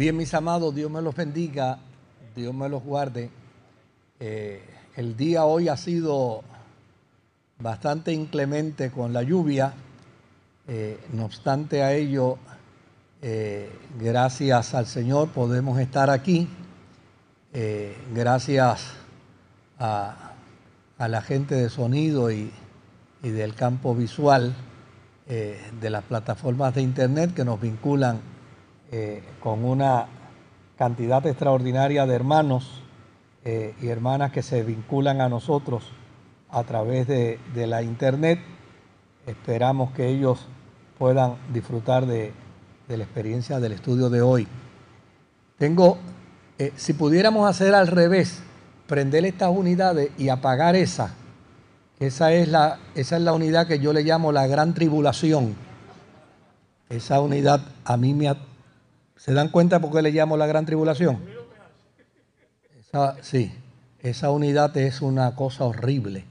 Bien, mis amados, Dios me los bendiga, Dios me los guarde. Eh, el día hoy ha sido bastante inclemente con la lluvia, eh, no obstante a ello, eh, gracias al Señor podemos estar aquí, gracias a, la gente de sonido y, y del campo visual de las plataformas de internet que nos vinculan eh, con una cantidad extraordinaria de hermanos eh, y hermanas que se vinculan a nosotros a través de, la internet. Esperamos que ellos puedan disfrutar de, la experiencia del estudio de hoy. Tengo, eh, si pudiéramos hacer al revés, prender estas unidades y apagar esa, esa es la, esa es la unidad que yo le llamo la gran tribulación. Esa unidad a mí me, ¿Se dan cuenta por qué le llamo la gran tribulación? sí, esa unidad es una cosa horrible.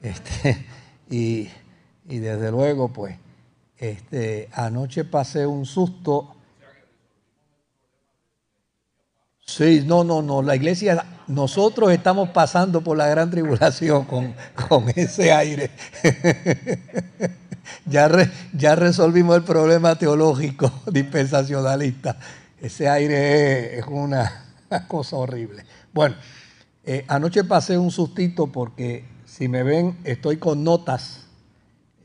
Este, y, desde luego, pues, este, anoche pasé un susto. Sí, no, no, no, la iglesia, nosotros estamos pasando por la gran tribulación con, con ese aire. ya, ya resolvimos el problema teológico dispensacionalista. Ese aire es una, cosa horrible. Bueno, eh, anoche pasé un sustito porque si me ven estoy con notas,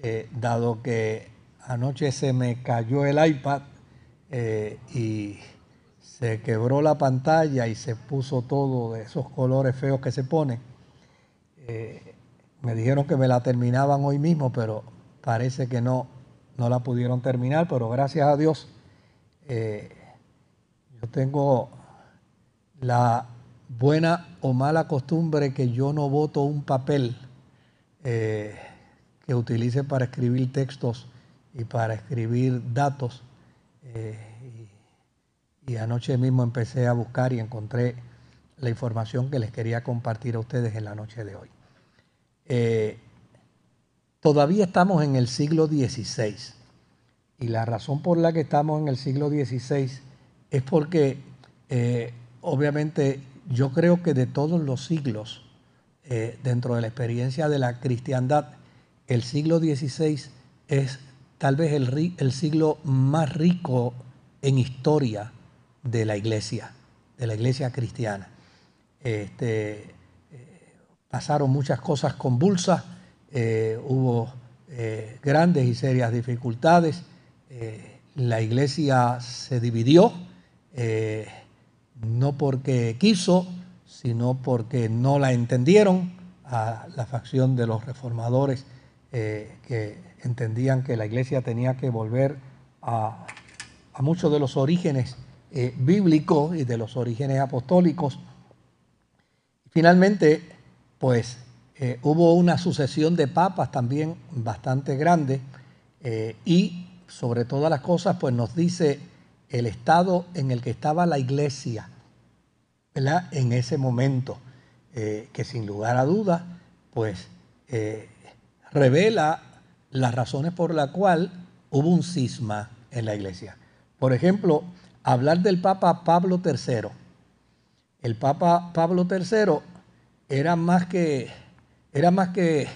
eh, dado que anoche se me cayó el iPad eh, y se quebró la pantalla y se puso todo de esos colores feos que se pone. me dijeron que me la terminaban hoy mismo, pero parece que no, no la pudieron terminar, pero gracias a Dios yo tengo la buena o mala costumbre que yo no voto un papel eh, que utilice para escribir textos y para escribir datos. Eh, y, anoche mismo empecé a buscar y encontré la información que les quería compartir a ustedes en la noche de hoy. Eh, todavía estamos en el siglo XVI y la razón por la que estamos en el siglo XVI es porque eh, obviamente yo creo que de todos los siglos, eh, dentro de la experiencia de la cristiandad, el siglo XVI es tal vez el, siglo más rico en historia de la iglesia, de la iglesia cristiana. Este, eh, pasaron muchas cosas convulsas, hubo grandes y serias dificultades, la iglesia se dividió, eh, no porque quiso, sino porque no la entendieron a la facción de los reformadores eh, que entendían que la iglesia tenía que volver a, muchos de los orígenes eh, bíblicos y de los orígenes apostólicos. Finalmente, pues hubo una sucesión de papas también bastante grande y sobre todas las cosas, pues nos dice el estado en el que estaba la iglesia en ese momento, eh, que sin lugar a dudas, pues eh, revela las razones por las cuales hubo un cisma en la iglesia. Por ejemplo, hablar del Papa Pablo III. El Papa Pablo III era más que, era más que,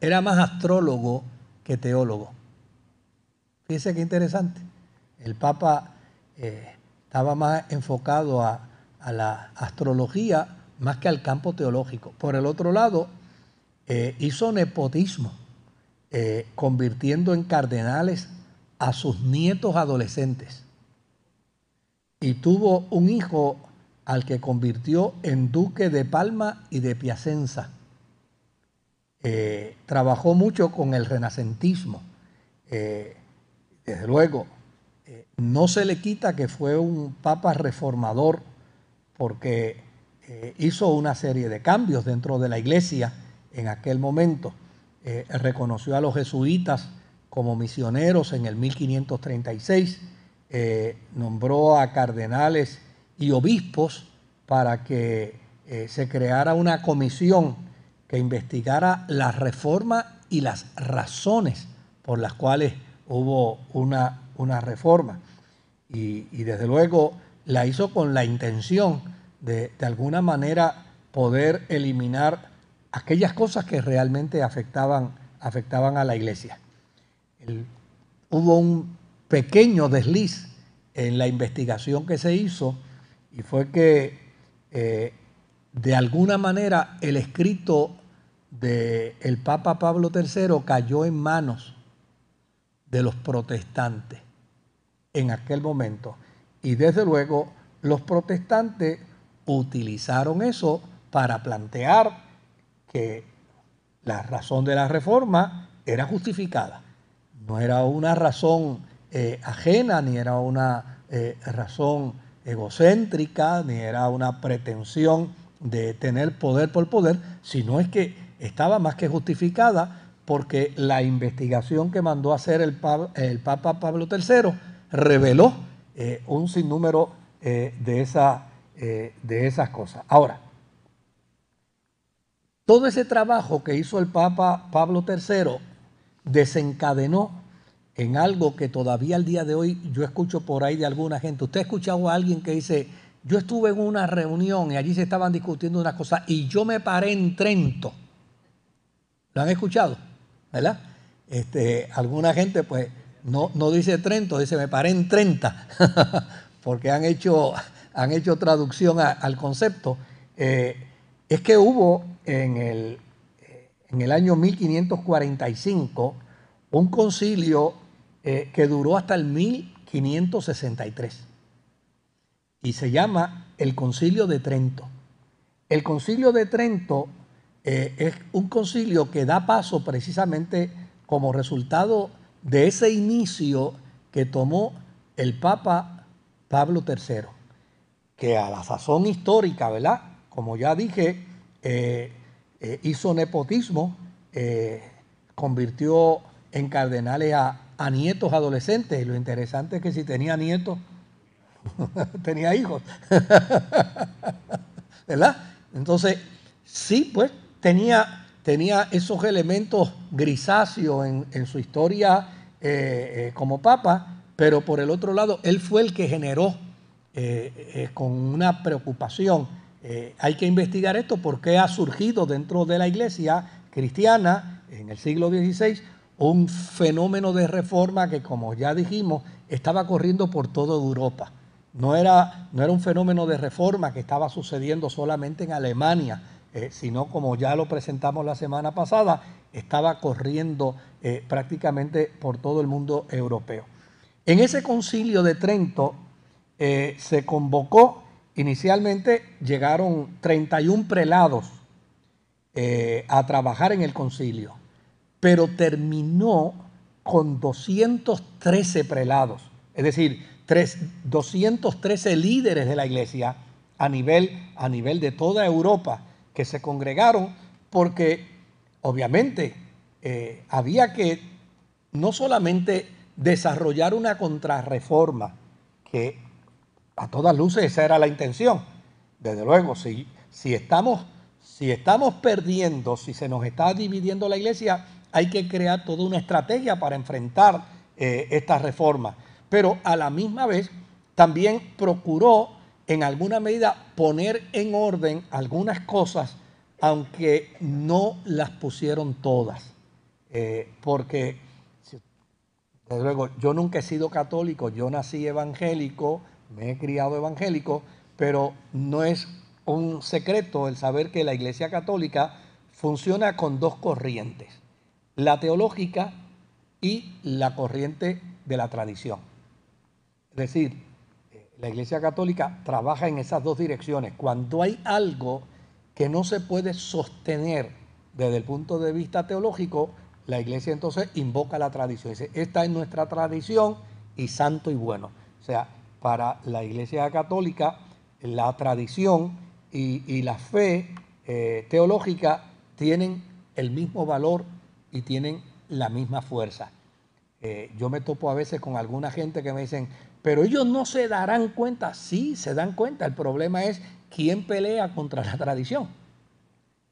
era más astrólogo que teólogo. Fíjense qué interesante. El Papa eh, estaba más enfocado a, la astrología más que al campo teológico. Por el otro lado, eh, hizo nepotismo, eh, convirtiendo en cardenales a sus nietos adolescentes. Y tuvo un hijo al que convirtió en duque de Palma y de Piacenza. Trabajó mucho con el renacentismo. desde luego, no se le quita que fue un papa reformador porque eh, hizo una serie de cambios dentro de la iglesia en aquel momento. Eh, reconoció a los jesuitas como misioneros en el 1536, eh, nombró a cardenales y obispos para que se creara una comisión que investigara la reforma y las razones por las cuales hubo una, una reforma. Y, desde luego la hizo con la intención de, de alguna manera, poder eliminar aquellas cosas que realmente afectaban, afectaban a la iglesia. hubo un pequeño desliz en la investigación que se hizo y fue que eh, de alguna manera el escrito del el Papa Pablo III cayó en manos de los protestantes en aquel momento. Y desde luego los protestantes utilizaron eso para plantear que la razón de la reforma era justificada. No era una razón eh, ajena, ni era una eh, razón egocéntrica, ni era una pretensión de tener poder por poder, sino es que estaba más que justificada porque la investigación que mandó a hacer el, Papa Pablo III reveló eh, un sinnúmero de, de esas cosas. Ahora, todo ese trabajo que hizo el Papa Pablo III desencadenó en algo que todavía al día de hoy yo escucho por ahí de alguna gente. Usted ha escuchado a alguien que dice, yo estuve en una reunión y allí se estaban discutiendo una cosa y yo me paré en Trento. ¿Lo han escuchado? ¿Verdad? Este, alguna gente pues no, no dice Trento, dice me paré en 30, porque han hecho, han hecho traducción al concepto. Eh, es que hubo en el, en el año 1545 un concilio eh, que duró hasta el 1563 y se llama el concilio de Trento. El concilio de Trento eh, es un concilio que da paso precisamente como resultado de ese inicio que tomó el Papa Pablo III, que a la sazón histórica, ¿verdad? Como ya dije, eh, eh, hizo nepotismo, convirtió en cardenales a, nietos adolescentes. Y lo interesante es que si tenía nietos, tenía hijos. ¿Verdad? Entonces, sí, pues tenía, tenía esos elementos grisáceos en, su historia como papa, pero por el otro lado, él fue el que generó con una preocupación eh, hay que investigar esto porque ha surgido dentro de la iglesia cristiana en el siglo XVI un fenómeno de reforma que, como ya dijimos, estaba corriendo por toda Europa. No era, no era un fenómeno de reforma que estaba sucediendo solamente en Alemania, eh, sino como ya lo presentamos la semana pasada, estaba corriendo eh, prácticamente por todo el mundo europeo. En ese concilio de Trento se convocó Inicialmente llegaron 31 prelados eh, a trabajar en el concilio, pero terminó con 213 prelados, es decir, 213 líderes de la iglesia a nivel, a nivel de toda Europa que se congregaron porque obviamente eh, había que no solamente desarrollar una contrarreforma, que a todas luces esa era la intención. Desde luego, si, si, estamos, si estamos perdiendo, si se nos está dividiendo la iglesia, hay que crear toda una estrategia para enfrentar eh, esta reforma. Pero a la misma vez también procuró en alguna medida poner en orden algunas cosas, aunque no las pusieron todas. Eh, porque, desde luego, yo nunca he sido católico, yo nací evangélico, me he criado evangélico, pero no es un secreto el saber que la Iglesia Católica funciona con dos corrientes, la teológica y la corriente de la tradición. Es decir, la Iglesia Católica trabaja en esas dos direcciones. Cuando hay algo que no se puede sostener desde el punto de vista teológico, la Iglesia entonces invoca la tradición. Dice, esta es nuestra tradición y santo y bueno. O sea, para la Iglesia Católica la tradición y, la fe eh, teológica tienen el mismo valor y tienen la misma fuerza. Eh, yo me topo a veces con alguna gente que me dicen, pero ellos no se darán cuenta. Sí, se dan cuenta. El problema es quién pelea contra la tradición.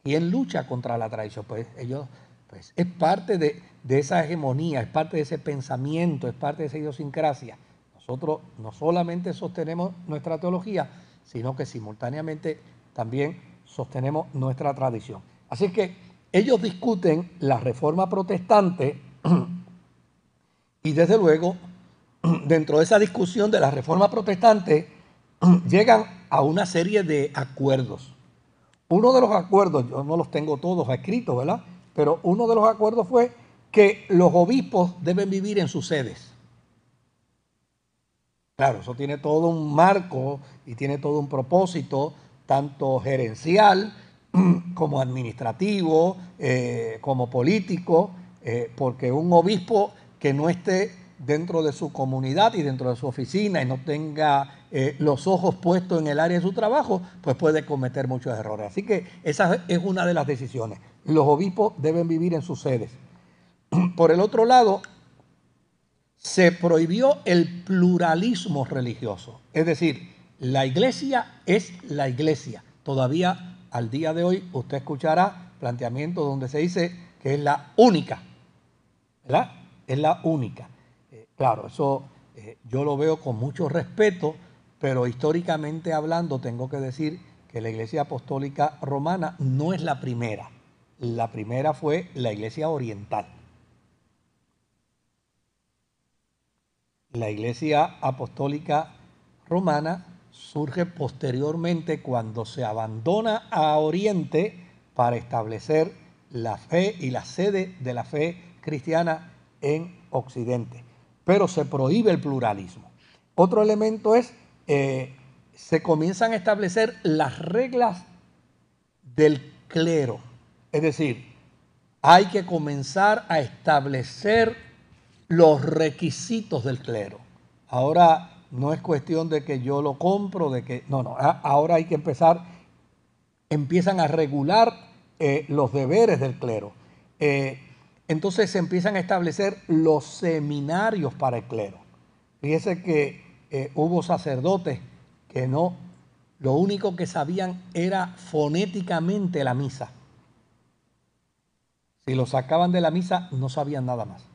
¿Quién lucha contra la tradición? Pues ellos, pues es parte de, de esa hegemonía, es parte de ese pensamiento, es parte de esa idiosincrasia. Nosotros no solamente sostenemos nuestra teología, sino que simultáneamente también sostenemos nuestra tradición. Así que ellos discuten la reforma protestante y desde luego dentro de esa discusión de la reforma protestante llegan a una serie de acuerdos. Uno de los acuerdos, yo no los tengo todos escritos, ¿verdad? Pero uno de los acuerdos fue que los obispos deben vivir en sus sedes. Claro, eso tiene todo un marco y tiene todo un propósito, tanto gerencial como administrativo, eh, como político, eh, porque un obispo que no esté dentro de su comunidad y dentro de su oficina y no tenga eh, los ojos puestos en el área de su trabajo, pues puede cometer muchos errores. Así que esa es una de las decisiones. Los obispos deben vivir en sus sedes. Por el otro lado, se prohibió el pluralismo religioso. Es decir, la iglesia es la iglesia. Todavía al día de hoy usted escuchará planteamientos donde se dice que es la única. ¿Verdad? Es la única. Claro, eso eh, yo lo veo con mucho respeto, pero históricamente hablando tengo que decir que la iglesia apostólica romana no es la primera. La primera fue la iglesia oriental. La iglesia apostólica romana surge posteriormente cuando se abandona a Oriente para establecer la fe y la sede de la fe cristiana en Occidente. Pero se prohíbe el pluralismo. Otro elemento es, eh, se comienzan a establecer las reglas del clero. Es decir, hay que comenzar a establecer los requisitos del clero. Ahora no es cuestión de que yo lo compro, de que... No, no, ahora hay que empezar, empiezan a regular eh, los deberes del clero. Eh, entonces se empiezan a establecer los seminarios para el clero. Fíjese que eh, hubo sacerdotes que no, lo único que sabían era fonéticamente la misa. Si lo sacaban de la misa, no sabían nada más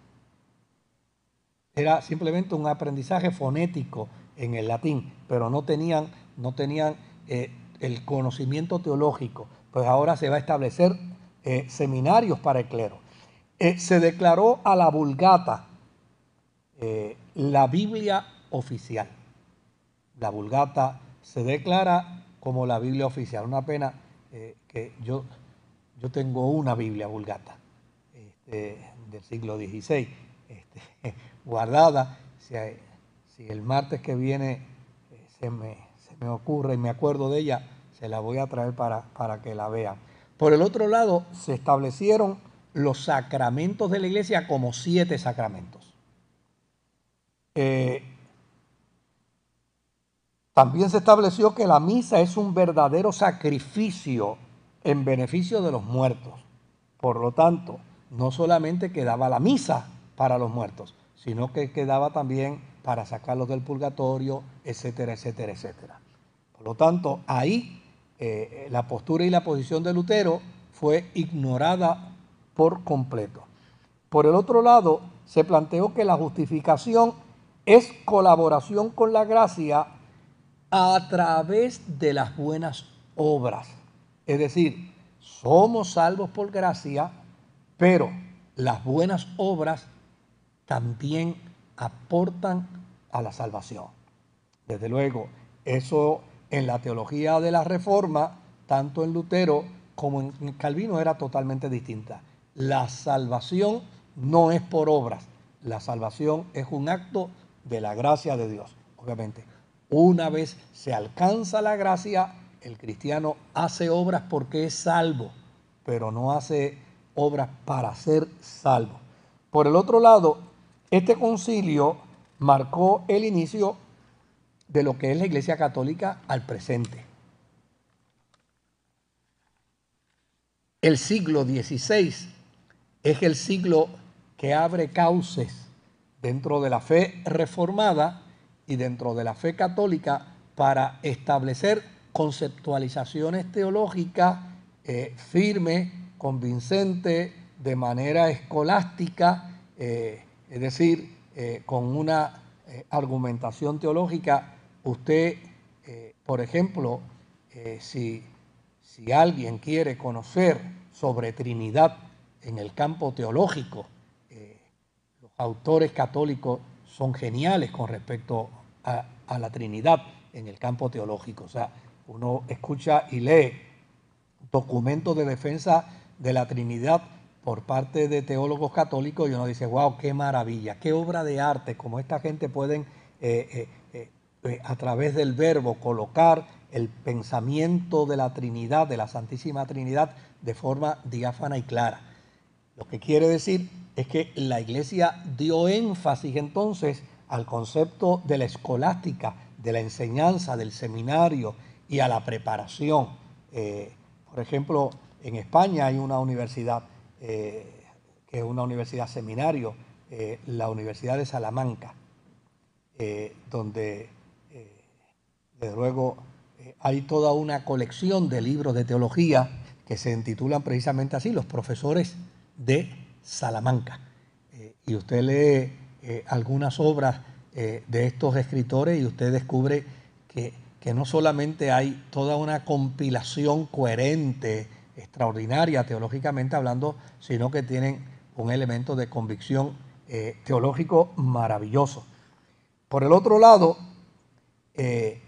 era simplemente un aprendizaje fonético en el latín, pero no tenían, no tenían eh, el conocimiento teológico. Pues ahora se va a establecer eh, seminarios para el clero. Eh, se declaró a la vulgata la Biblia oficial. La vulgata se declara como la Biblia oficial. Una pena que yo, yo tengo una Biblia vulgata este, del siglo XVI. Este, guardada. Si, el martes que viene eh, se, me, se, me, ocurre y me acuerdo de ella, se la voy a traer para, para que la vean. Por el otro lado, se establecieron los sacramentos de la iglesia como siete sacramentos. Eh, también se estableció que la misa es un verdadero sacrificio en beneficio de los muertos. Por lo tanto, no solamente quedaba la misa para los muertos, sino que quedaba también para sacarlos del purgatorio, etcétera, etcétera, etcétera. Por lo tanto, ahí eh, la postura y la posición de Lutero fue ignorada por completo. Por el otro lado, se planteó que la justificación es colaboración con la gracia a través de las buenas obras. Es decir, somos salvos por gracia, pero las buenas obras también aportan a la salvación. Desde luego, eso en la teología de la Reforma, tanto en Lutero como en Calvino, era totalmente distinta. La salvación no es por obras, la salvación es un acto de la gracia de Dios, obviamente. Una vez se alcanza la gracia, el cristiano hace obras porque es salvo, pero no hace obras para ser salvo. Por el otro lado, este concilio marcó el inicio de lo que es la Iglesia Católica al presente. El siglo XVI es el siglo que abre cauces dentro de la fe reformada y dentro de la fe católica para establecer conceptualizaciones teológicas eh, firmes, convincentes, de manera escolástica, eh, es decir, eh, con una argumentación teológica, usted, por ejemplo, si alguien quiere conocer sobre Trinidad en el campo teológico, los autores católicos son geniales con respecto a, la Trinidad en el campo teológico. O sea, uno escucha y lee documentos de defensa de la Trinidad por parte de teólogos católicos y uno dice, wow, qué maravilla, qué obra de arte, como esta gente pueden eh, eh, eh, a través del verbo colocar el pensamiento de la Trinidad, de la Santísima Trinidad, de forma diáfana y clara. Lo que quiere decir es que la iglesia dio énfasis entonces al concepto de la escolástica, de la enseñanza, del seminario y a la preparación. por ejemplo, en España hay una universidad eh, que es una universidad seminario, eh, la Universidad de Salamanca, eh, donde desde luego hay toda una colección de libros de teología que se intitulan precisamente así, los profesores de Salamanca. y usted lee algunas obras de estos escritores y usted descubre que, que no solamente hay toda una compilación coherente, extraordinaria teológicamente hablando, sino que tienen un elemento de convicción eh, teológico maravilloso. Por el otro lado, eh,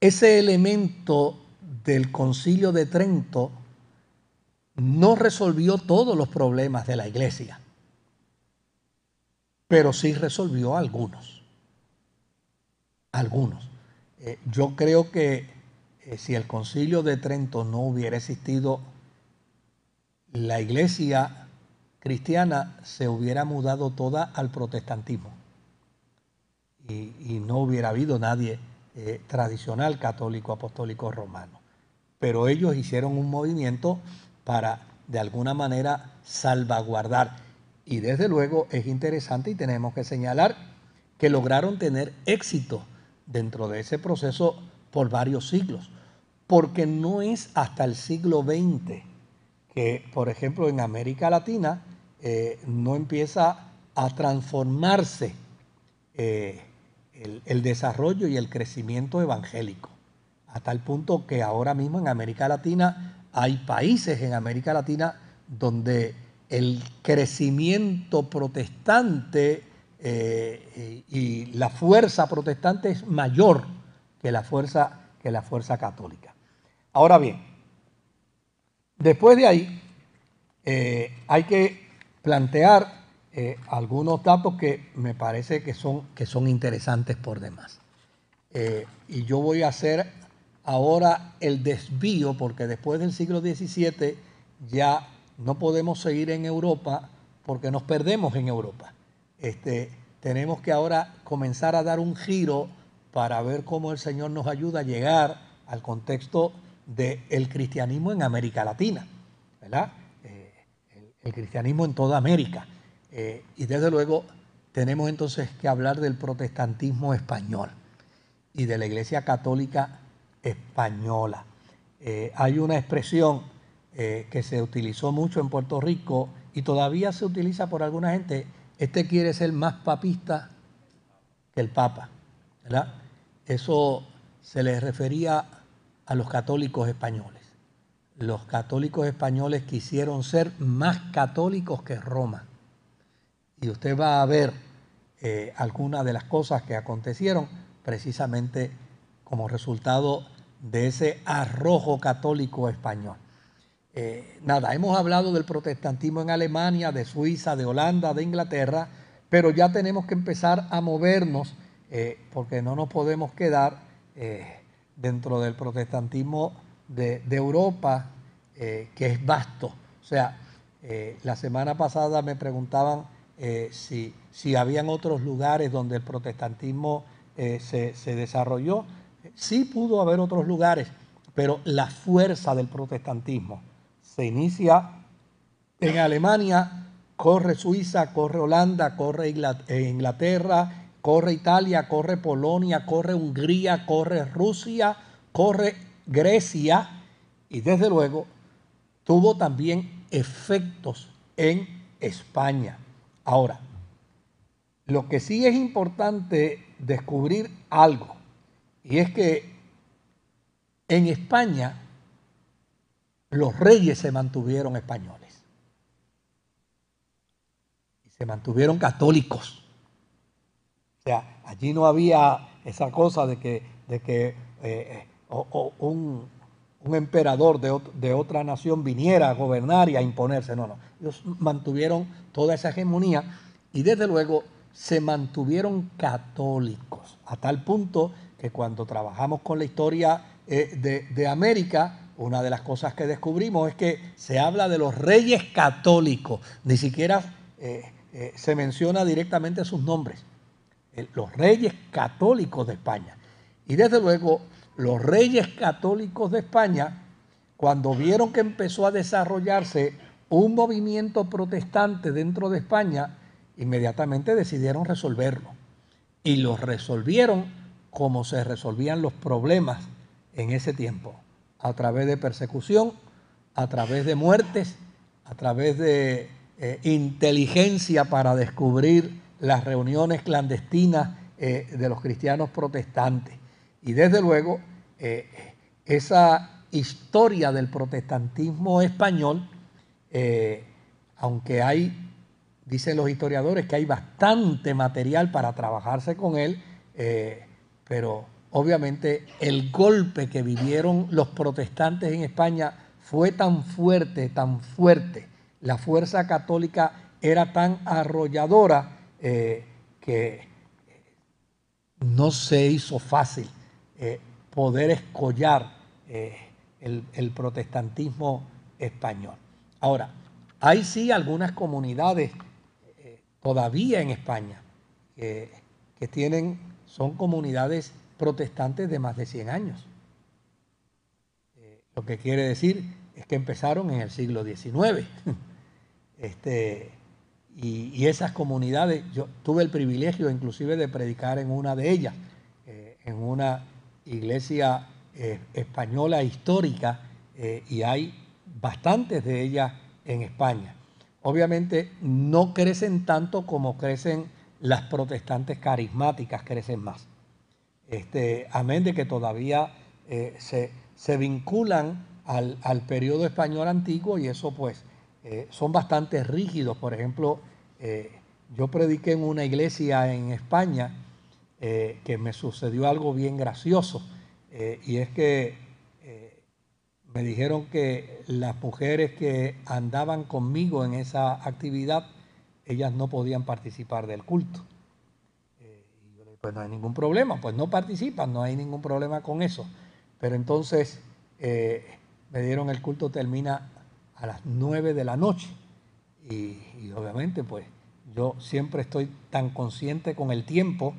ese elemento del concilio de Trento no resolvió todos los problemas de la iglesia, pero sí resolvió algunos. Algunos. Eh, yo creo que eh, si el concilio de Trento no hubiera existido, la iglesia cristiana se hubiera mudado toda al protestantismo y, no hubiera habido nadie eh, tradicional católico apostólico romano. Pero ellos hicieron un movimiento para de alguna manera salvaguardar. Y desde luego es interesante y tenemos que señalar que lograron tener éxito dentro de ese proceso por varios siglos, porque no es hasta el siglo XX que, por ejemplo, en América Latina eh, no empieza a transformarse eh, el, desarrollo y el crecimiento evangélico, a tal punto que ahora mismo en América Latina hay países en América Latina donde el crecimiento protestante eh, y la fuerza protestante es mayor que la fuerza, que la fuerza católica. Ahora bien, después de ahí eh, hay que plantear eh, algunos datos que me parece que son, que son interesantes por demás. Y yo voy a hacer ahora el desvío porque después del siglo XVII ya no podemos seguir en Europa porque nos perdemos en Europa. Este, tenemos que ahora comenzar a dar un giro para ver cómo el Señor nos ayuda a llegar al contexto del cristianismo en América Latina, ¿verdad? Eh, el, cristianismo en toda América. Eh, y desde luego tenemos entonces que hablar del protestantismo español y de la Iglesia Católica española. Eh, hay una expresión que se utilizó mucho en Puerto Rico y todavía se utiliza por alguna gente. Este quiere ser más papista que el Papa, ¿verdad? Eso se le refería a los católicos españoles. Los católicos españoles quisieron ser más católicos que Roma. Y usted va a ver eh, algunas de las cosas que acontecieron precisamente como resultado de ese arrojo católico español. Eh, nada, hemos hablado del protestantismo en Alemania, de Suiza, de Holanda, de Inglaterra, pero ya tenemos que empezar a movernos eh, porque no nos podemos quedar eh, dentro del protestantismo de, Europa, eh, que es vasto. O sea, la semana pasada me preguntaban si, si habían otros lugares donde el protestantismo se, se desarrolló. Sí pudo haber otros lugares, pero la fuerza del protestantismo se inicia en Alemania, corre Suiza, corre Holanda, corre Inglaterra, corre Italia, corre Polonia, corre Hungría, corre Rusia, corre Grecia y desde luego tuvo también efectos en España. Ahora, lo que sí es importante descubrir algo, y es que en España los reyes se mantuvieron españoles y se mantuvieron católicos. O sea, allí no había esa cosa de que, de que eh, un, emperador de, de, otra nación viniera a gobernar y a imponerse. No, no. Ellos mantuvieron toda esa hegemonía y desde luego se mantuvieron católicos, a tal punto que cuando trabajamos con la historia eh, de, América, una de las cosas que descubrimos es que se habla de los reyes católicos, ni siquiera eh, eh, se menciona directamente sus nombres, los reyes católicos de España. Y desde luego, los reyes católicos de España, cuando vieron que empezó a desarrollarse un movimiento protestante dentro de España, inmediatamente decidieron resolverlo. Y lo resolvieron como se resolvían los problemas en ese tiempo, a través de persecución, a través de muertes, a través de eh, inteligencia para descubrir las reuniones clandestinas eh, de los cristianos protestantes. Y desde luego, eh, esa historia del protestantismo español, aunque hay Dicen los historiadores que hay bastante material para trabajarse con él, pero obviamente el golpe que vivieron los protestantes en España fue tan fuerte, tan fuerte, la fuerza católica era tan arrolladora eh, que no se hizo fácil eh, poder escollar el, el protestantismo español. Ahora, hay sí algunas comunidades todavía en España, que, tienen, son comunidades protestantes de más de 100 años. Eh, lo que quiere decir es que empezaron en el siglo XIX. este, y, esas comunidades, yo tuve el privilegio inclusive de predicar en una de ellas, eh, en una iglesia eh, española histórica, y hay bastantes de ellas en España obviamente no crecen tanto como crecen las protestantes carismáticas, crecen más. Este, amén de que todavía eh, se, vinculan al, periodo español antiguo y eso pues eh, son bastante rígidos. Por ejemplo, eh, yo prediqué en una iglesia en España que me sucedió algo bien gracioso y es que me dijeron que las mujeres que andaban conmigo en esa actividad, ellas no podían participar del culto. Eh, y yo le dije, pues no hay ningún problema, pues no participan, no hay ningún problema con eso. Pero entonces eh, me dieron el culto termina a las nueve de la noche. Y, obviamente pues yo siempre estoy tan consciente con el tiempo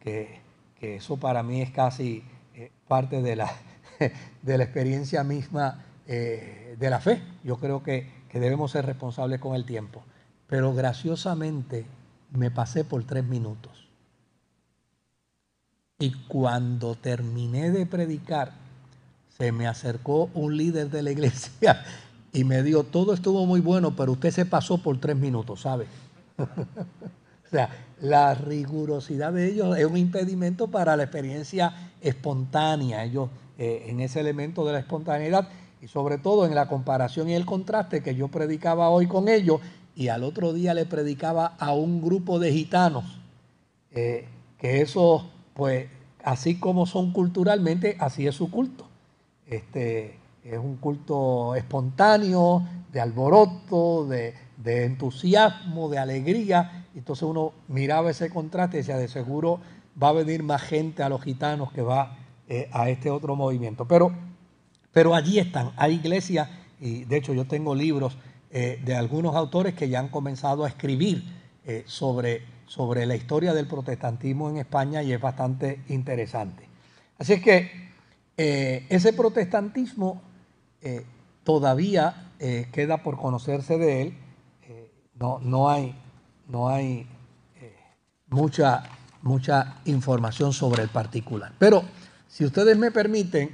que, eso para mí es casi eh, parte de la, de la experiencia misma de la fe. Yo creo que, debemos ser responsables con el tiempo. Pero graciosamente me pasé por tres minutos. Y cuando terminé de predicar, se me acercó un líder de la iglesia y me dijo, todo estuvo muy bueno, pero usted se pasó por tres minutos, ¿sabe? o sea, la rigurosidad de ellos es un impedimento para la experiencia espontánea. Ellos eh, en ese elemento de la espontaneidad y sobre todo en la comparación y el contraste que yo predicaba hoy con ellos y al otro día le predicaba a un grupo de gitanos, eh, que eso, pues, así como son culturalmente, así es su culto. Este, es un culto espontáneo, de alboroto, de, entusiasmo, de alegría. Entonces uno miraba ese contraste y decía, de seguro va a venir más gente a los gitanos que va eh, a este otro movimiento. Pero, pero allí están, hay iglesias, y de hecho yo tengo libros eh, de algunos autores que ya han comenzado a escribir eh, sobre, sobre la historia del protestantismo en España y es bastante interesante. Así es que ese protestantismo todavía queda por conocerse de él. no, no hay, no hay mucha, mucha información sobre el particular. Pero si ustedes me permiten,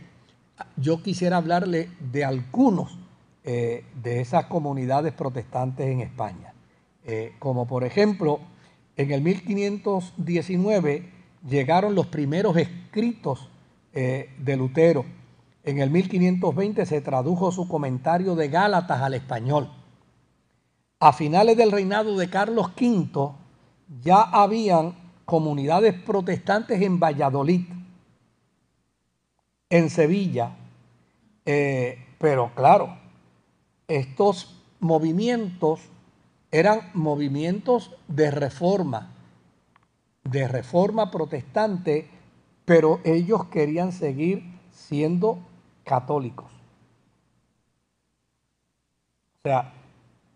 yo quisiera hablarle de algunos eh, de esas comunidades protestantes en España. Eh, como por ejemplo, en el 1519 llegaron los primeros escritos eh, de Lutero. En el 1520 se tradujo su comentario de Gálatas al español. A finales del reinado de Carlos V ya habían comunidades protestantes en Valladolid, en Sevilla, pero claro, estos movimientos eran movimientos de reforma, de reforma protestante, pero ellos querían seguir siendo católicos. O sea,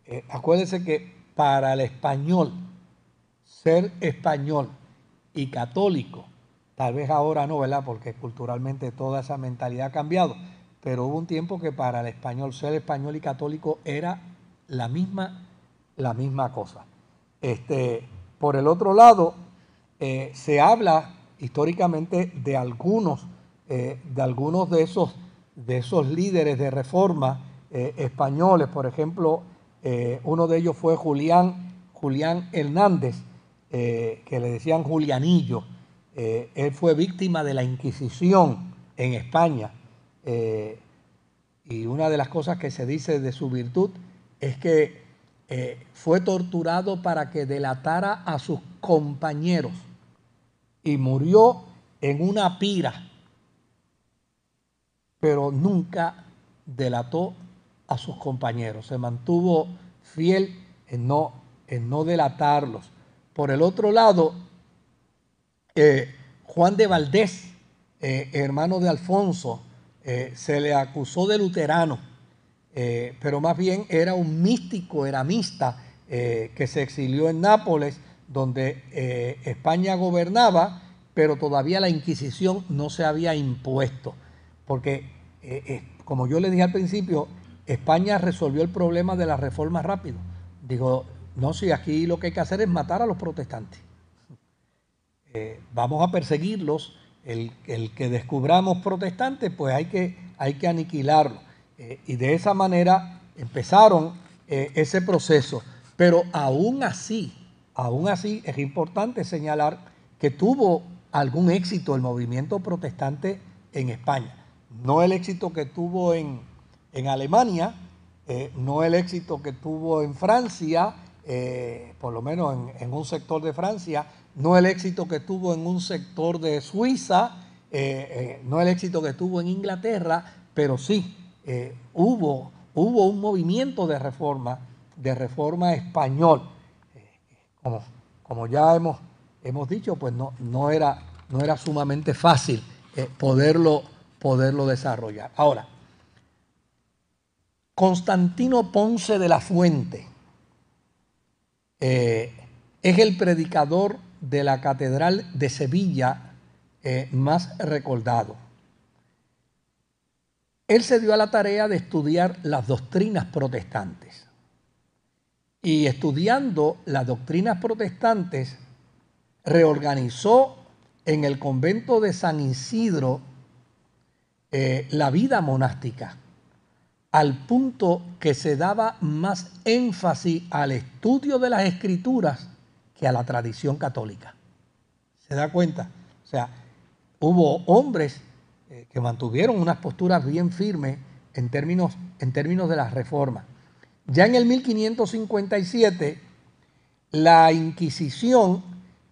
eh, acuérdense que para el español, ser español y católico, tal vez ahora no, ¿verdad? Porque culturalmente toda esa mentalidad ha cambiado, pero hubo un tiempo que para el español ser español y católico era la misma la misma cosa. Este, por el otro lado, eh, se habla históricamente de algunos, eh, de algunos de esos, de esos líderes de reforma eh, españoles. Por ejemplo, uno de ellos fue Julián, Julián Hernández, que le decían Julianillo. él fue víctima de la Inquisición en España. Y una de las cosas que se dice de su virtud es que eh, fue torturado para que delatara a sus compañeros y murió en una pira, pero nunca delató a sus compañeros, se mantuvo fiel en no, en no delatarlos. Por el otro lado, eh, Juan de Valdés, eh, hermano de Alfonso, se le acusó de luterano eh, pero más bien era un místico eramista eh, que se exilió en Nápoles, donde eh, España gobernaba, pero todavía la Inquisición no se había impuesto. Porque, como yo le dije al principio, España resolvió el problema de la reforma rápido. Digo, no, si aquí lo que hay que hacer es matar a los protestantes. vamos a perseguirlos. El, el, que descubramos protestantes, pues hay que, hay que aniquilarlo. Eh, y de esa manera empezaron eh, ese proceso. Pero aún así, aún así es importante señalar que tuvo algún éxito el movimiento protestante en España. No el éxito que tuvo en, Alemania, eh, no el éxito que tuvo en Francia, por lo menos en, en, un sector de Francia, no el éxito que tuvo en un sector de Suiza, no el éxito que tuvo en Inglaterra, pero sí eh, hubo, hubo un movimiento de reforma, de reforma español. Eh, como, como, ya hemos, hemos dicho, pues no, no, era, no era sumamente fácil eh, poderlo, poderlo desarrollar. Ahora, Constantino Ponce de la Fuente es el predicador de la Catedral de Sevilla más recordado él se dio a la tarea de estudiar las doctrinas protestantes. Y estudiando las doctrinas protestantes, reorganizó en el convento de San Isidro eh, la vida monástica, al punto que se daba más énfasis al estudio de las escrituras que a la tradición católica. ¿Se da cuenta? O sea, hubo hombres eh, que mantuvieron unas posturas bien firmes en términos, en términos de las reformas. Ya en el 1557, la Inquisición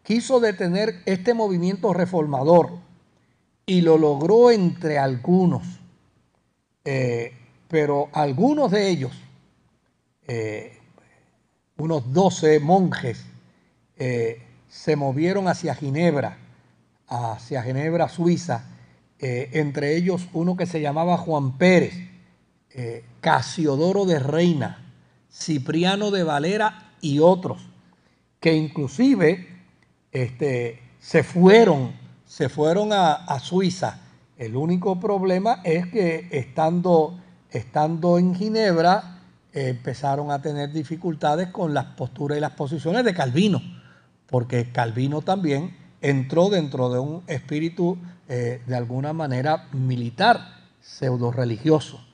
quiso detener este movimiento reformador y lo logró entre algunos, eh, pero algunos de ellos, eh, unos 12 monjes, se movieron hacia Ginebra, hacia Ginebra, Suiza, eh, entre ellos uno que se llamaba Juan Pérez, eh, Casiodoro de Reina, Cipriano de Valera y otros, que inclusive este, se fueron, se fueron a, Suiza. El único problema es que estando, estando en Ginebra empezaron a tener dificultades con las posturas y las posiciones de Calvino, porque Calvino también entró dentro de un espíritu eh, de alguna manera militar, pseudo religioso.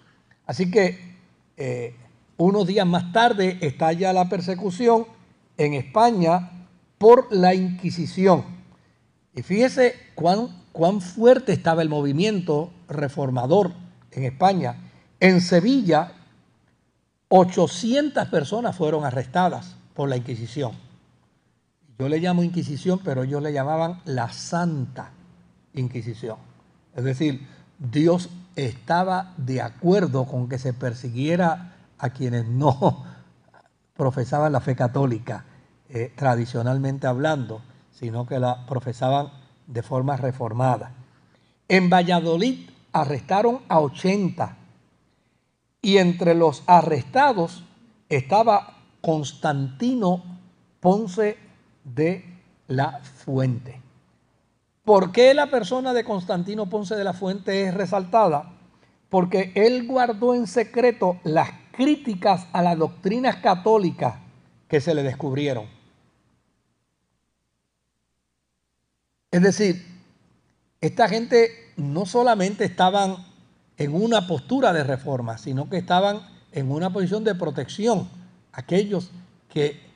Así que eh, unos días más tarde estalla la persecución en España por la Inquisición. Y fíjese cuán, cuán fuerte estaba el movimiento reformador en España. En Sevilla, 800 personas fueron arrestadas por la Inquisición. Yo le llamo Inquisición, pero ellos le llamaban la Santa Inquisición. Es decir, Dios estaba de acuerdo con que se persiguiera a quienes no profesaban la fe católica, eh, tradicionalmente hablando, sino que la profesaban de forma reformada. En Valladolid arrestaron a 80 y entre los arrestados estaba Constantino Ponce de la Fuente. ¿Por qué la persona de Constantino Ponce de la Fuente es resaltada? Porque él guardó en secreto las críticas a las doctrinas católicas que se le descubrieron. Es decir, esta gente no solamente estaban en una postura de reforma, sino que estaban en una posición de protección, aquellos que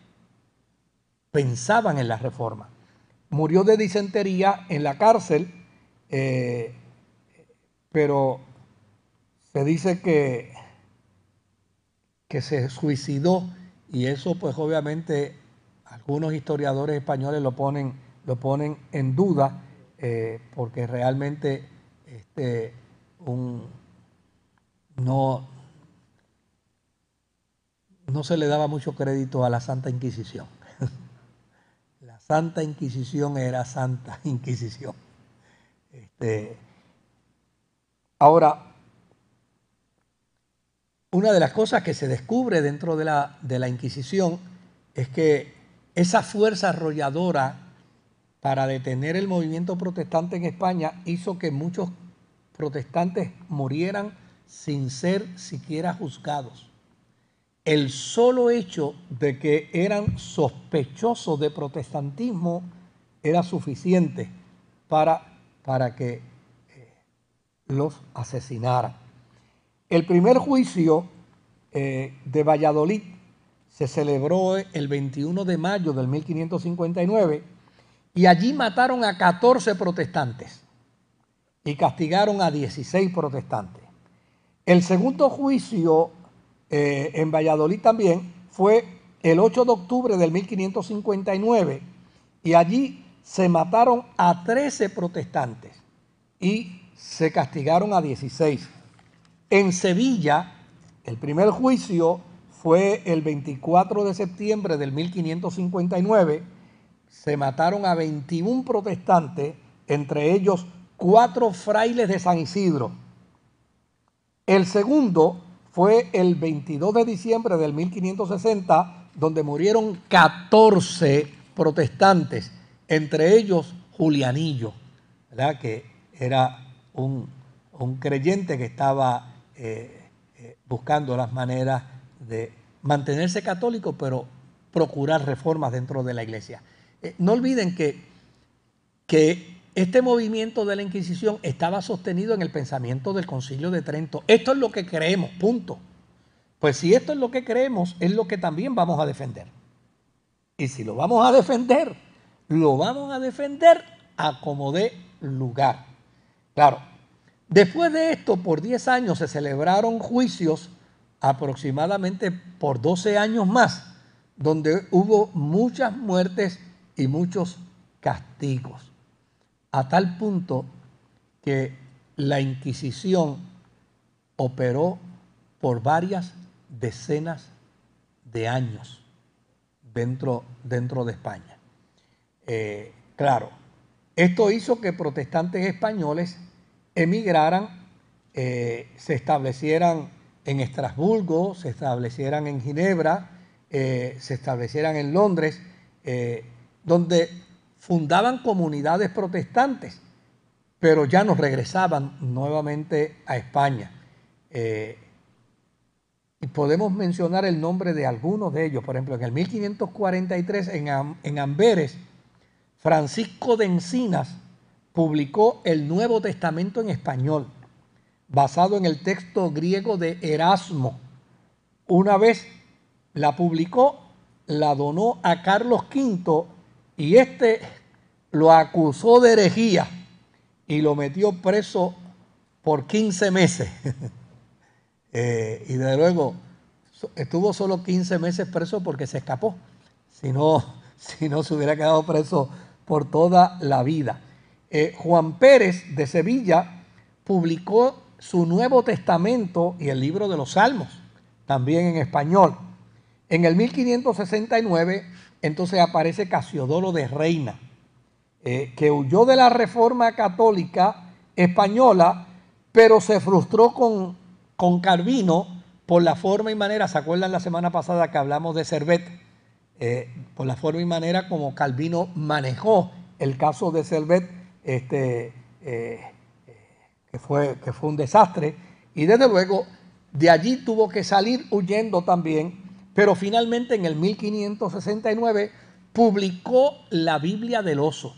pensaban en la reforma. Murió de disentería en la cárcel, eh, pero se dice que, que se suicidó y eso pues obviamente algunos historiadores españoles lo ponen, lo ponen en duda eh, porque realmente este, no, no se le daba mucho crédito a la Santa Inquisición. Santa Inquisición era Santa Inquisición. Este, ahora, una de las cosas que se descubre dentro de la, de la Inquisición es que esa fuerza arrolladora para detener el movimiento protestante en España hizo que muchos protestantes murieran sin ser siquiera juzgados. El solo hecho de que eran sospechosos de protestantismo era suficiente para, para que eh, los asesinaran. El primer juicio eh, de Valladolid se celebró el 21 de mayo del 1559 y allí mataron a 14 protestantes y castigaron a 16 protestantes. El segundo juicio eh, en Valladolid también fue el 8 de octubre del 1559 y allí se mataron a 13 protestantes y se castigaron a 16. En Sevilla, el primer juicio fue el 24 de septiembre del 1559, se mataron a 21 protestantes, entre ellos cuatro frailes de San Isidro. El segundo fue el 22 de diciembre del 1560, donde murieron 14 protestantes, entre ellos Julianillo, ¿verdad? que era un, creyente que estaba eh, eh, buscando las maneras de mantenerse católico, pero procurar reformas dentro de la iglesia. Eh, no olviden que, que este movimiento de la Inquisición estaba sostenido en el pensamiento del Concilio de Trento. Esto es lo que creemos, punto. Pues si esto es lo que creemos, es lo que también vamos a defender. Y si lo vamos a defender, lo vamos a defender a como dé lugar. Claro, después de esto, por 10 años se celebraron juicios aproximadamente por 12 años más, donde hubo muchas muertes y muchos castigos a tal punto que la Inquisición operó por varias decenas de años dentro, dentro de España. Eh, claro, esto hizo que protestantes españoles emigraran, eh, se establecieran en Estrasburgo, se establecieran en Ginebra, eh, se establecieran en Londres, donde fundaban comunidades protestantes, pero ya no regresaban nuevamente a España. Eh, y podemos mencionar el nombre de algunos de ellos. Por ejemplo, en el 1543 en, en Amberes, Francisco de Encinas publicó el Nuevo Testamento en español, basado en el texto griego de Erasmo. Una vez la publicó, la donó a Carlos V y este lo acusó de herejía y lo metió preso por 15 meses. Eh, y de luego estuvo solo 15 meses preso porque se escapó. Si no, si no se hubiera quedado preso por toda la vida. Eh, Juan Pérez de Sevilla publicó su Nuevo Testamento y el libro de los Salmos, también en español. En el 1569, entonces aparece Casiodoro de Reina, eh, que huyó de la reforma católica española, pero se frustró con, con Calvino por la forma y manera, ¿se acuerdan la semana pasada que hablamos de Servet? Eh, por la forma y manera como Calvino manejó el caso de Servet, este, eh, que, fue, que fue un desastre, y desde luego de allí tuvo que salir huyendo también, pero finalmente en el 1569 publicó la Biblia del Oso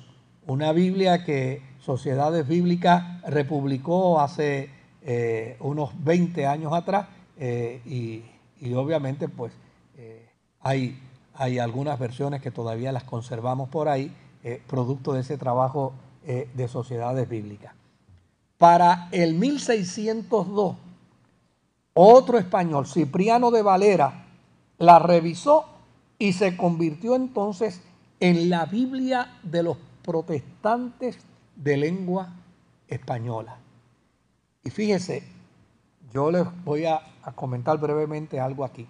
una Biblia que Sociedades Bíblicas republicó hace eh, unos 20 años atrás eh, y, obviamente pues eh, hay, hay algunas versiones que todavía las conservamos por ahí, producto de ese trabajo de Sociedades Bíblicas. Para el 1602, otro español, Cipriano de Valera, la revisó y se convirtió entonces en la Biblia de los protestantes de lengua española. Y fíjense, yo les voy a, comentar brevemente algo aquí.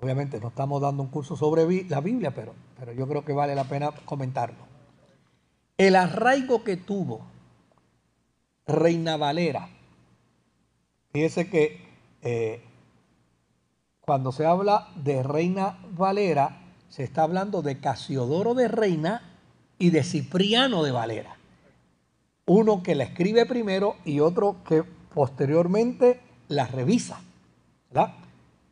Obviamente no estamos dando un curso sobre la Biblia, pero, pero yo creo que vale la pena comentarlo. El arraigo que tuvo Reina Valera, fíjese que eh, cuando se habla de Reina Valera, se está hablando de Casiodoro de Reina y de Cipriano de Valera. Uno que la escribe primero y otro que posteriormente la revisa. ¿verdad?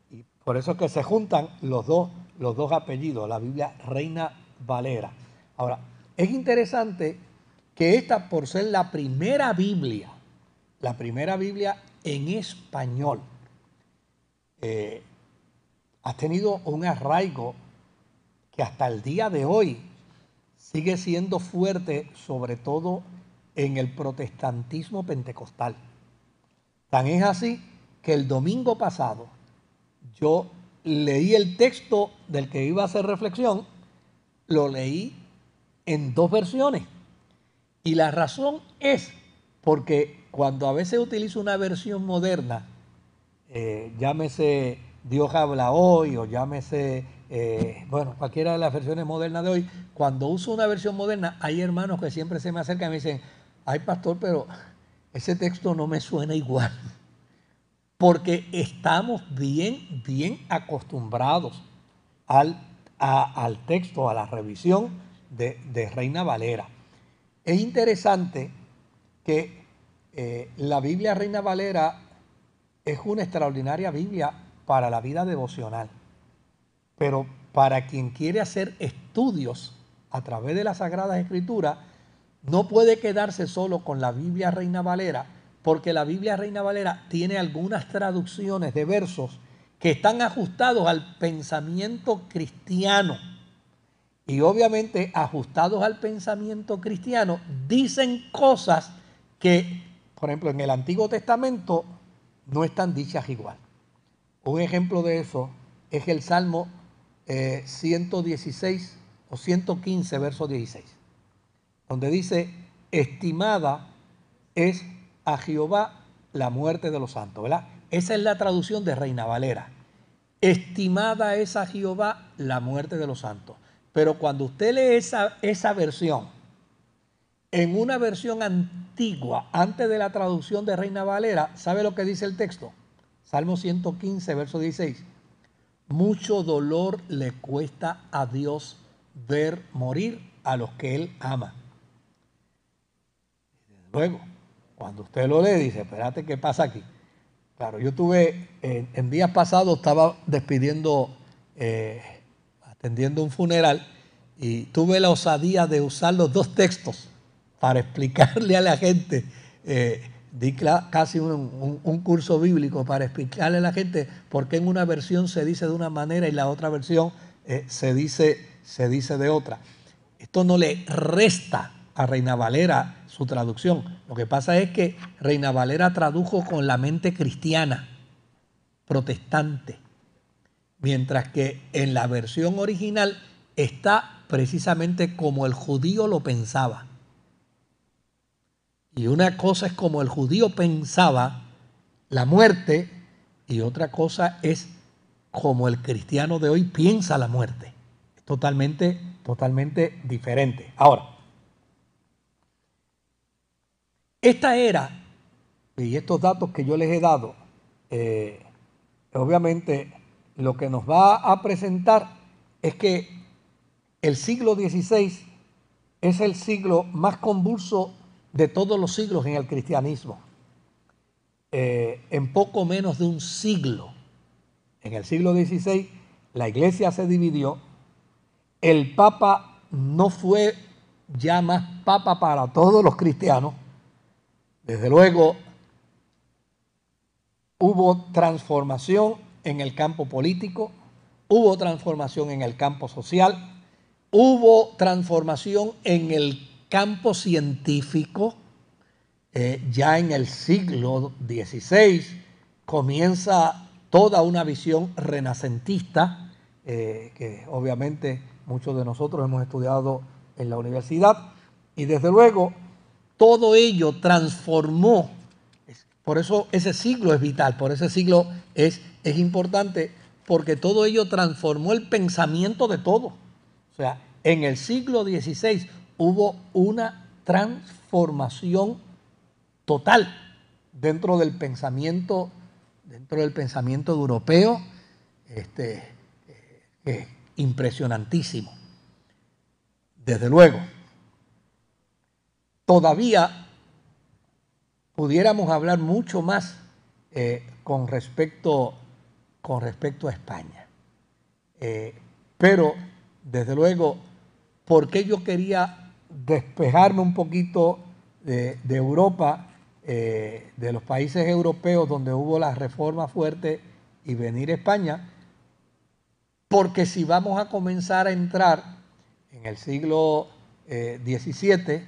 Y por eso es que se juntan los dos, los dos apellidos, la Biblia Reina Valera. Ahora, es interesante que esta, por ser la primera Biblia, la primera Biblia en español, eh, ha tenido un arraigo que hasta el día de hoy sigue siendo fuerte, sobre todo en el protestantismo pentecostal. Tan es así que el domingo pasado yo leí el texto del que iba a hacer reflexión, lo leí en dos versiones. Y la razón es porque cuando a veces utilizo una versión moderna, eh, llámese Dios habla hoy o llámese eh, bueno, cualquiera de las versiones modernas de hoy, cuando uso una versión moderna, hay hermanos que siempre se me acercan y me dicen, ay pastor, pero ese texto no me suena igual. Porque estamos bien, bien acostumbrados al, al texto, a la revisión de, Reina Valera. Es interesante que eh, la Biblia Reina Valera es una extraordinaria Biblia para la vida devocional. Pero para quien quiere hacer estudios a través de la Sagrada Escritura, no puede quedarse solo con la Biblia Reina Valera, porque la Biblia Reina Valera tiene algunas traducciones de versos que están ajustados al pensamiento cristiano. Y obviamente ajustados al pensamiento cristiano, dicen cosas que, por ejemplo, en el Antiguo Testamento no están dichas igual. Un ejemplo de eso es el Salmo 116 eh, o 115, verso 16, donde dice, estimada es a Jehová la muerte de los santos, ¿verdad? Esa es la traducción de Reina Valera. Estimada es a Jehová la muerte de los santos. Pero cuando usted lee esa, esa versión, en una versión antigua, antes de la traducción de Reina Valera, ¿sabe lo que dice el texto? Salmo 115, verso 16 mucho dolor le cuesta a Dios ver morir a los que Él ama. Luego, cuando usted lo lee, dice, espérate, ¿qué pasa aquí? Claro, yo tuve, en, días pasados estaba despidiendo, eh, atendiendo un funeral y tuve la osadía de usar los dos textos para explicarle a la gente eh, di casi un, curso bíblico para explicarle a la gente por qué en una versión se dice de una manera y la otra versión eh, se, dice, se dice de otra. Esto no le resta a Reina Valera su traducción. Lo que pasa es que Reina Valera tradujo con la mente cristiana, protestante, mientras que en la versión original está precisamente como el judío lo pensaba. Y una cosa es como el judío pensaba la muerte y otra cosa es como el cristiano de hoy piensa la muerte. Es totalmente, totalmente diferente. Ahora, esta era, y estos datos que yo les he dado, eh, obviamente lo que nos va a presentar es que el siglo XVI es el siglo más convulso de todos los siglos en el cristianismo. Eh, en poco menos de un siglo, en el siglo XVI, la iglesia se dividió, el papa no fue ya más papa para todos los cristianos, desde luego, hubo transformación en el campo político, hubo transformación en el campo social, hubo transformación en el campo científico. Eh, ya en el siglo XVI comienza toda una visión renacentista, eh, que obviamente muchos de nosotros hemos estudiado en la universidad, y desde luego todo ello transformó. Por eso ese siglo es vital, por ese siglo es, es importante, porque todo ello transformó el pensamiento de todo. O sea, en el siglo XVI hubo una transformación total dentro del pensamiento, dentro del pensamiento europeo, este, eh, impresionantísimo. Desde luego, todavía pudiéramos hablar mucho más eh, con, respecto, con respecto a España. Eh, pero, desde luego, ¿por qué yo quería despejarme un poquito de, Europa, eh, de los países europeos donde hubo la reforma fuerte y venir a España? Porque si vamos a comenzar a entrar en el siglo XVII,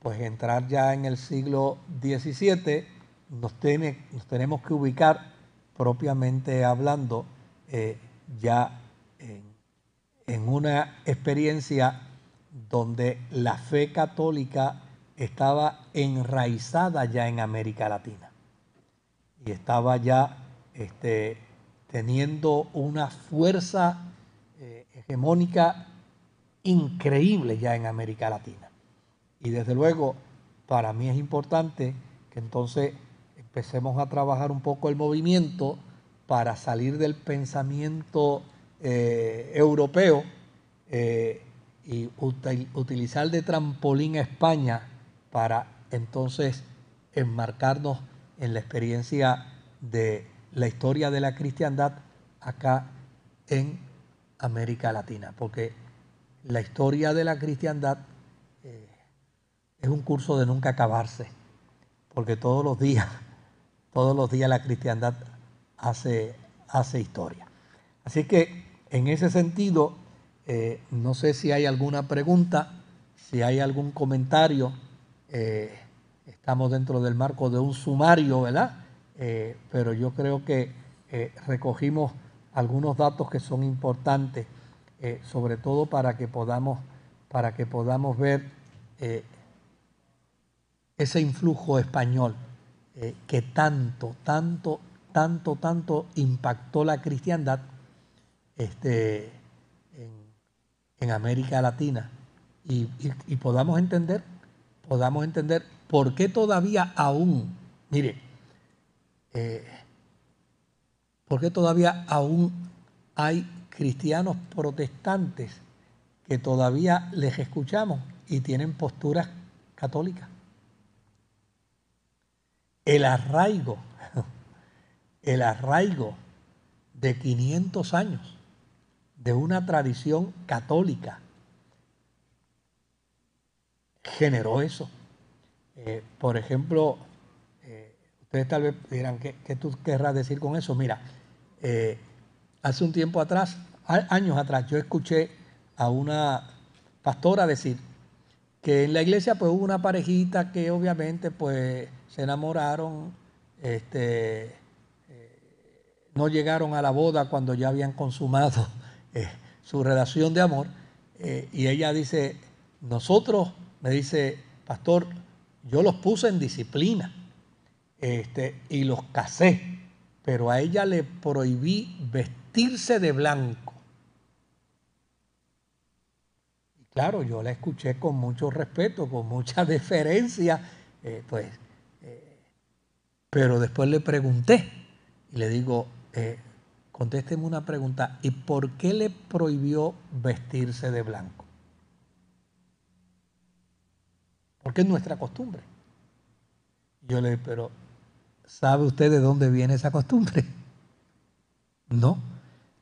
pues entrar ya en el siglo XVII, nos, tiene, nos tenemos que ubicar propiamente hablando eh, ya en una experiencia donde la fe católica estaba enraizada ya en América Latina y estaba ya este, teniendo una fuerza eh, hegemónica increíble ya en América Latina. Y desde luego, para mí es importante que entonces empecemos a trabajar un poco el movimiento para salir del pensamiento eh, europeo eh, y utilizar de trampolín a España para entonces enmarcarnos en la experiencia de la historia de la cristiandad acá en América Latina, porque la historia de la cristiandad es un curso de nunca acabarse, porque todos los días, todos los días la cristiandad hace, hace historia. Así que en ese sentido, eh, no sé si hay alguna pregunta, si hay algún comentario. Eh, estamos dentro del marco de un sumario, ¿verdad? Eh, pero yo creo que recogimos algunos datos que son importantes, sobre todo para que podamos, para que podamos ver ese influjo español que tanto, tanto, tanto, tanto impactó la cristiandad este, en, América Latina y, podamos entender, podamos entender por qué todavía aún, mire, eh, por qué todavía aún hay cristianos protestantes que todavía les escuchamos y tienen posturas católicas. El arraigo, el arraigo de 500 años de una tradición católica generó eso. Eh, por ejemplo, eh, ustedes tal vez dirán, ¿qué, tú querrás decir con eso? Mira, eh, hace un tiempo atrás, años atrás yo escuché a una pastora decir que en la iglesia pues hubo una parejita que obviamente pues se enamoraron, este, no llegaron a la boda cuando ya habían consumado eh, su relación de amor. Eh, y ella dice, nosotros, me dice, pastor, yo los puse en disciplina este, y los casé, pero a ella le prohibí vestirse de blanco. Y claro, yo la escuché con mucho respeto, con mucha deferencia, eh, pues, pero después le pregunté y le digo, contésteme una pregunta, ¿y por qué le prohibió vestirse de blanco? Porque es nuestra costumbre. Yo le digo, pero ¿sabe usted de dónde viene esa costumbre? No.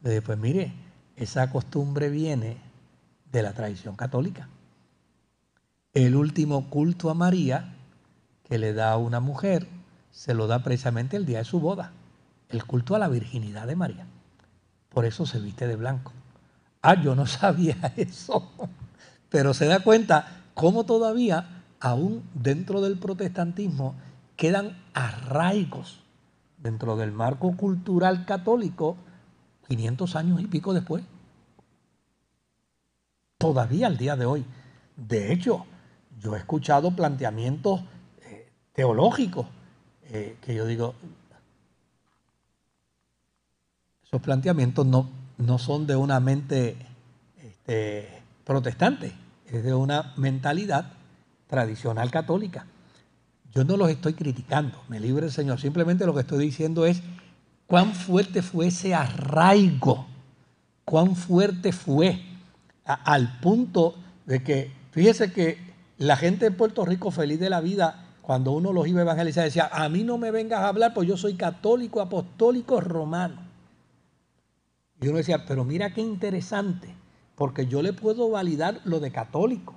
Le digo, pues mire, esa costumbre viene de la tradición católica. El último culto a María que le da a una mujer se lo da precisamente el día de su boda. El culto a la virginidad de María. Por eso se viste de blanco. Ah, yo no sabía eso. Pero se da cuenta cómo todavía aún dentro del protestantismo quedan arraigos dentro del marco cultural católico 500 años y pico después. Todavía al día de hoy. De hecho, yo he escuchado planteamientos eh, teológicos eh, que yo digo, esos planteamientos no, no son de una mente este, protestante, es de una mentalidad tradicional católica. Yo no los estoy criticando, me libre el Señor. Simplemente lo que estoy diciendo es cuán fuerte fue ese arraigo, cuán fuerte fue al punto de que, fíjese que la gente de Puerto Rico feliz de la vida, cuando uno los iba a evangelizar, decía, a mí no me vengas a hablar, pues yo soy católico, apostólico, romano. Y uno decía, pero mira qué interesante, porque yo le puedo validar lo de católico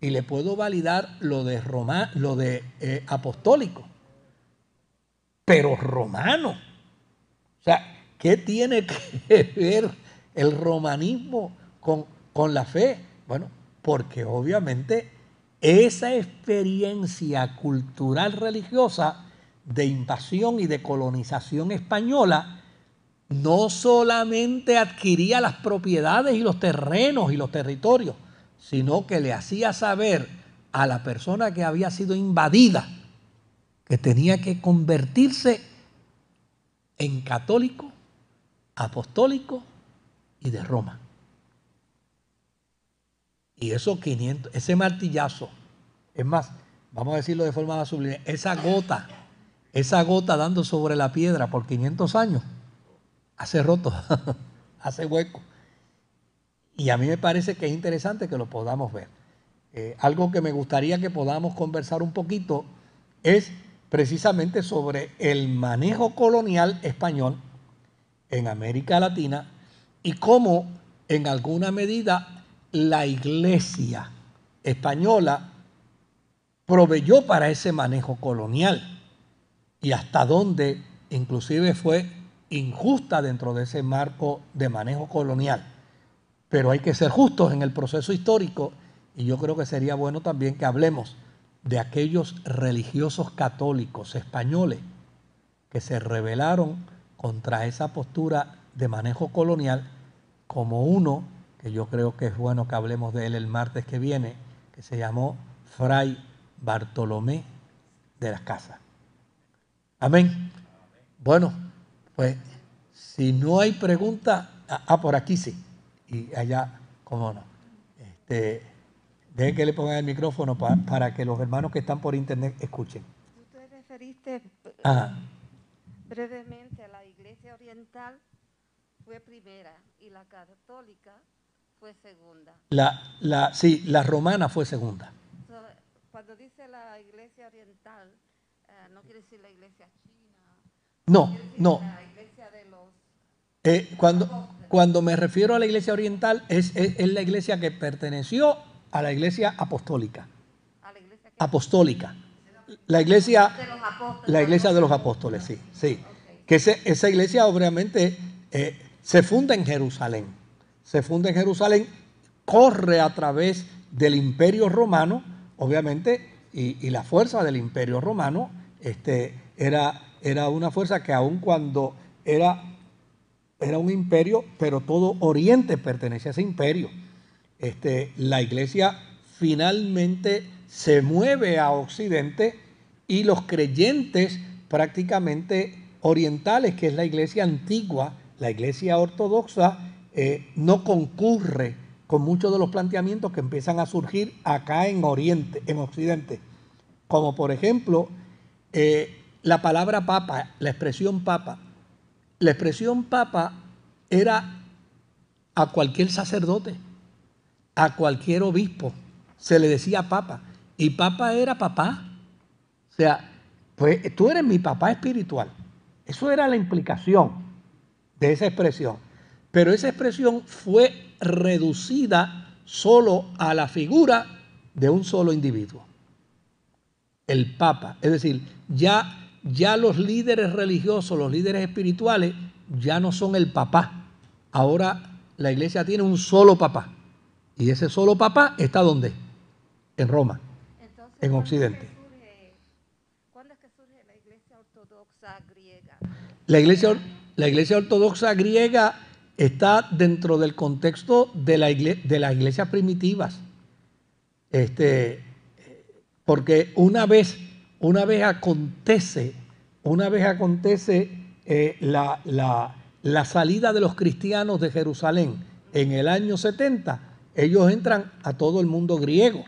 y le puedo validar lo de, Roma, lo de eh, apostólico, pero romano. O sea, ¿qué tiene que ver el romanismo con, con la fe? Bueno, porque obviamente esa experiencia cultural religiosa de invasión y de colonización española no solamente adquiría las propiedades y los terrenos y los territorios, sino que le hacía saber a la persona que había sido invadida que tenía que convertirse en católico, apostólico y de Roma. Y eso 500, ese martillazo, es más, vamos a decirlo de forma más sublime, esa gota, esa gota dando sobre la piedra por 500 años, hace roto, hace hueco. Y a mí me parece que es interesante que lo podamos ver. Eh, algo que me gustaría que podamos conversar un poquito es precisamente sobre el manejo colonial español en América Latina y cómo en alguna medida la iglesia española proveyó para ese manejo colonial y hasta dónde inclusive fue injusta dentro de ese marco de manejo colonial. Pero hay que ser justos en el proceso histórico y yo creo que sería bueno también que hablemos de aquellos religiosos católicos españoles que se rebelaron contra esa postura de manejo colonial, como uno, que yo creo que es bueno que hablemos de él el martes que viene, que se llamó Fray Bartolomé de las Casas. Amén. Bueno, pues si no hay pregunta, ah, ah por aquí sí y allá, cómo no. Este, dejen que le pongan el micrófono para que los hermanos que están por internet escuchen. Usted referiste brevemente a la iglesia oriental fue primera y la católica fue segunda. La, la, sí, la romana fue segunda. cuando dice la iglesia oriental, eh, no quiere decir la iglesia china. No, no. Eh, cuando, cuando me refiero a la iglesia oriental, es, la iglesia que perteneció a la iglesia apostólica. apostólica. La iglesia, la iglesia de los apóstoles, sí, sí. Que esa iglesia obviamente eh, se funda en Jerusalén. se funda en Jerusalén, corre a través del imperio romano, obviamente, y, la fuerza del imperio romano este, era, era una fuerza que aun cuando era, era un imperio, pero todo Oriente pertenece a ese imperio. Este, la iglesia finalmente se mueve a Occidente y los creyentes prácticamente orientales, que es la iglesia antigua, la iglesia ortodoxa, eh, no concurre con muchos de los planteamientos que empiezan a surgir acá en Oriente, en Occidente. Como por ejemplo, eh, la palabra papa, la expresión papa. La expresión papa era a cualquier sacerdote, a cualquier obispo, se le decía papa. Y papa era papá. O sea, pues tú eres mi papá espiritual. Eso era la implicación de esa expresión. Pero esa expresión fue reducida solo a la figura de un solo individuo, el Papa. Es decir, ya, ya los líderes religiosos, los líderes espirituales, ya no son el papá. Ahora la iglesia tiene un solo papá. Y ese solo papá está donde? En Roma, en Occidente. ¿Cuándo es que surge la iglesia ortodoxa griega? La iglesia, la iglesia ortodoxa griega está dentro del contexto de, la de las iglesias primitivas. Este, porque una vez, una vez acontece, una vez acontece eh, la, la, salida de los cristianos de Jerusalén en el año 70, ellos entran a todo el mundo griego,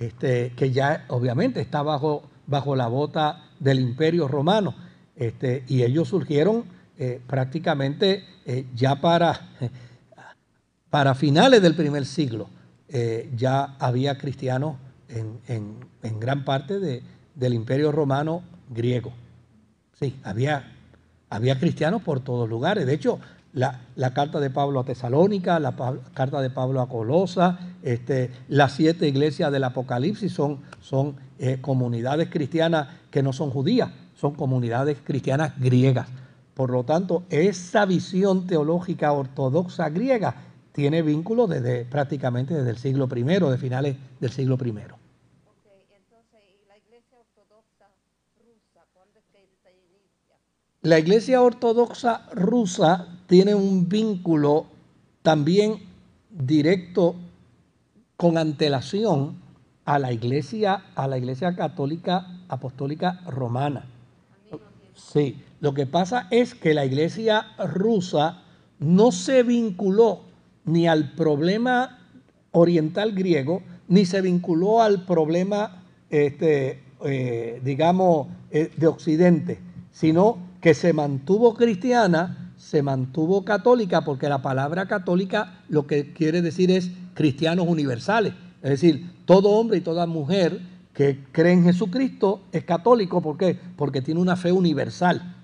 este, que ya obviamente está bajo, bajo la bota del imperio romano, este, y ellos surgieron eh, prácticamente eh, ya para, para finales del primer siglo, ya había cristianos en, gran parte del imperio romano griego. Sí, había, había cristianos por todos lugares. De hecho, la, carta de Pablo a Tesalónica, la carta de Pablo a Colosa, este, las siete iglesias del Apocalipsis son, son comunidades cristianas que no son judías, son comunidades cristianas griegas. Por lo tanto, esa visión teológica ortodoxa griega tiene vínculo desde prácticamente desde el siglo I, de finales del siglo I. la iglesia ortodoxa rusa, ¿cuándo es que se inicia? La iglesia ortodoxa rusa tiene un vínculo también directo con antelación a la iglesia, a la iglesia católica apostólica romana. Sí, lo que pasa es que la iglesia rusa no se vinculó ni al problema oriental griego, ni se vinculó al problema, este, eh, digamos, eh, de Occidente, sino que se mantuvo cristiana, se mantuvo católica, porque la palabra católica lo que quiere decir es cristianos universales. Es decir, todo hombre y toda mujer que cree en Jesucristo es católico. ¿Por qué? Porque tiene una fe universal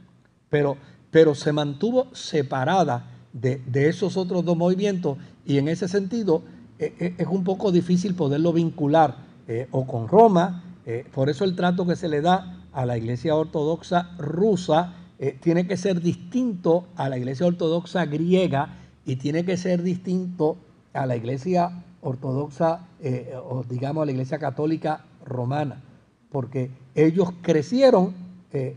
pero, pero se mantuvo separada de, esos otros dos movimientos y en ese sentido e, e, es un poco difícil poderlo vincular eh, o con Roma, eh, por eso el trato que se le da a la iglesia ortodoxa rusa eh, tiene que ser distinto a la iglesia ortodoxa griega y tiene que ser distinto a la iglesia ortodoxa o digamos a la iglesia católica romana, porque ellos crecieron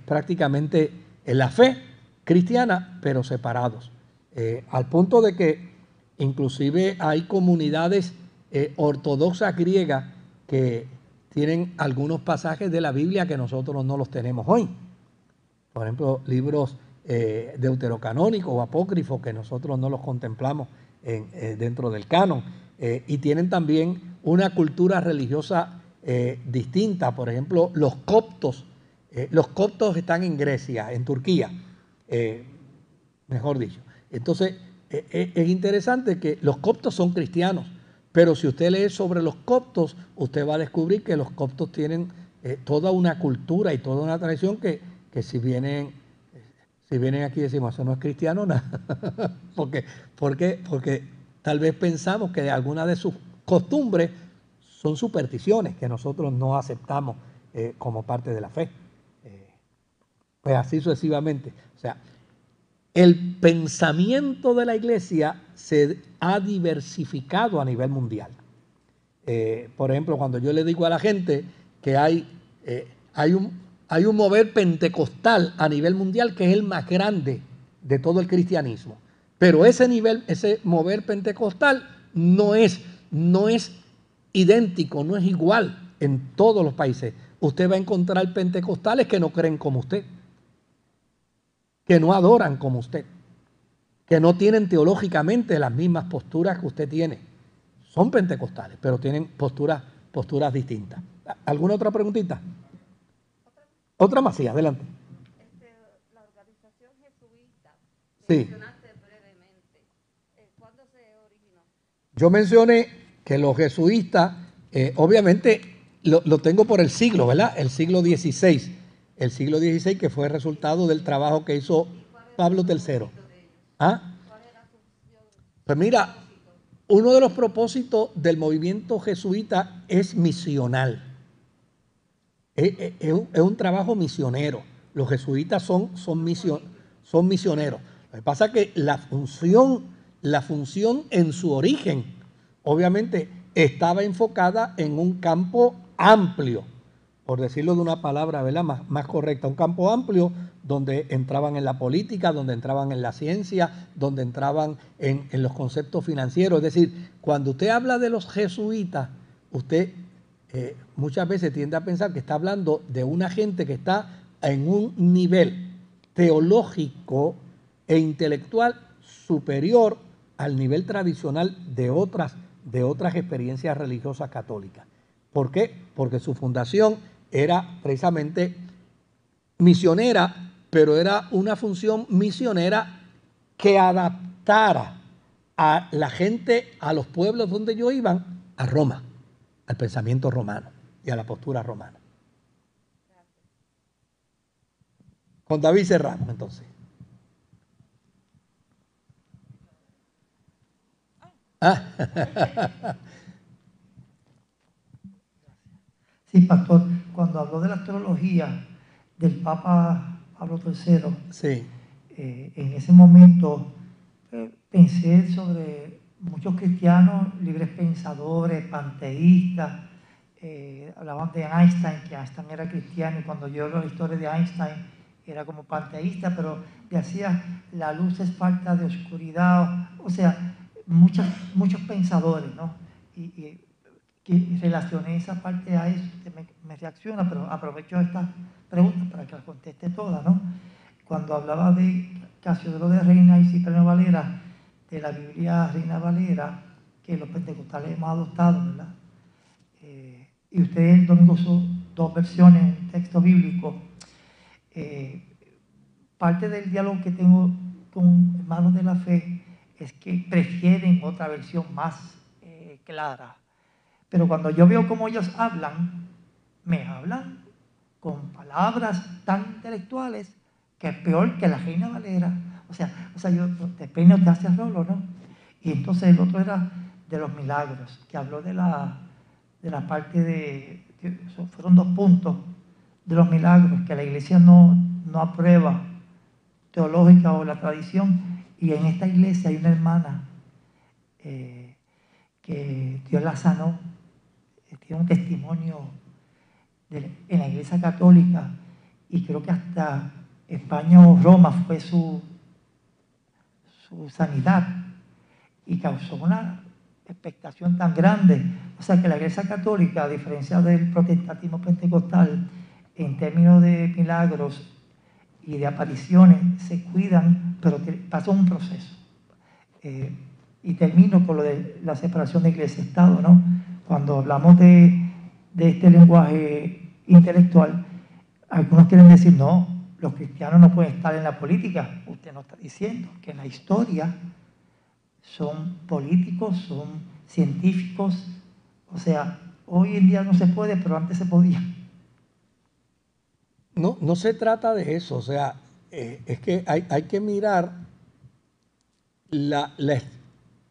prácticamente en la fe cristiana, pero separados. Eh, al punto de que inclusive hay comunidades eh, ortodoxas griegas que tienen algunos pasajes de la Biblia que nosotros no los tenemos hoy. Por ejemplo, libros eh, deuterocanónicos o apócrifos que nosotros no los contemplamos dentro del canon. y tienen también una cultura religiosa distinta. Por ejemplo, los coptos eh, los coptos están en Grecia, en Turquía, eh, mejor dicho. Entonces, eh, es interesante que los coptos son cristianos, pero si usted lee sobre los coptos, usted va a descubrir que los coptos tienen toda una cultura y toda una tradición que, si vienen si vienen aquí y decimos eso no es cristiano, nada. porque, porque, porque tal vez pensamos que algunas de sus costumbres son supersticiones que nosotros no aceptamos como parte de la fe pues así sucesivamente. O sea, el pensamiento de la iglesia se ha diversificado a nivel mundial. Eh, por ejemplo, cuando yo le digo a la gente que hay, eh, hay, un, hay un mover pentecostal a nivel mundial que es el más grande de todo el cristianismo. Pero ese nivel, ese mover pentecostal no es, no es idéntico, no es igual en todos los países. Usted va a encontrar pentecostales que no creen como usted, que no adoran como usted, que no tienen teológicamente las mismas posturas que usted tiene. Son pentecostales, pero tienen posturas, posturas distintas. ¿Alguna otra preguntita? Otra más, sí, adelante. Este, la organización jesuita, Sí. mencionaste brevemente, eh, ¿cuándo se originó? Yo mencioné que los jesuitas, eh, obviamente lo, lo tengo por el siglo, ¿verdad? El siglo XVI. El siglo XVI que fue resultado del trabajo que hizo Pablo III. ¿Ah? Pues mira, uno de los propósitos del movimiento jesuita es misional. Es, es- un, trabajo misionero. Los jesuitas son, son, misio- son misioneros. Lo que pasa es que la función, la función en su origen, obviamente, estaba enfocada en un campo amplio, por decirlo de una palabra ¿verdad? Más, más correcta, un campo amplio donde entraban en la política, donde entraban en la ciencia, donde entraban en, en los conceptos financieros. Es decir, cuando usted habla de los jesuitas, usted eh, muchas veces tiende a pensar que está hablando de una gente que está en un nivel teológico e intelectual superior al nivel tradicional de otras, de otras experiencias religiosas católicas. ¿Por qué? Porque su fundación era precisamente misionera, pero era una función misionera que adaptara a la gente, a los pueblos donde ellos iban, a Roma, al pensamiento romano y a la postura romana. Con David cerramos entonces. Ah, Sí, pastor, cuando habló de la astrología del Papa Pablo III, sí, eh, en ese momento eh, pensé sobre muchos cristianos, libres pensadores, panteístas, eh, hablaban de Einstein, que Einstein era cristiano, y cuando yo leo la historia de Einstein era como panteísta, pero decía, la luz es falta de oscuridad, o sea, muchos, muchos pensadores, ¿no? Y, y relacioné esa parte a eso, me, reacciona, pero aprovecho esta pregunta para que la conteste toda, ¿no? Cuando hablaba de Casiodoro de Reina y Cipriano Valera, de la Biblia Reina Valera, que los pentecostales hemos adoptado, ¿verdad? Eh, y ustedes el domingo son dos versiones, un texto bíblico. Eh, parte del diálogo que tengo con hermanos de la fe es que prefieren otra versión más eh, clara. Pero cuando yo veo cómo ellos hablan, me hablan con palabras tan intelectuales que es peor que la Reina Valera. O sea, o sea yo te peino te hace rolo, ¿no? Y entonces el otro era de los milagros, que habló de la, de la parte de, fueron dos puntos de los milagros, que la iglesia no, no aprueba teológica o la tradición. Y en esta iglesia hay una hermana eh, que Dios la sanó, eh, tiene un testimonio en la iglesia católica y creo que hasta España o Roma fue su, sanidad y causó una expectación tan grande. O sea que la iglesia católica, a diferencia del protestantismo pentecostal, en términos de milagros y de apariciones, se cuidan, pero pasó un proceso. Eh, y termino con lo de la separación de iglesia-estado, ¿no? Cuando hablamos de este lenguaje intelectual, algunos quieren decir, no, los cristianos no pueden estar en la política. Usted no está diciendo que en la historia son políticos, son científicos. O sea, hoy en día no se puede, pero antes se podía. No, no se trata de eso, o sea, eh, es que hay, hay que mirar la, la-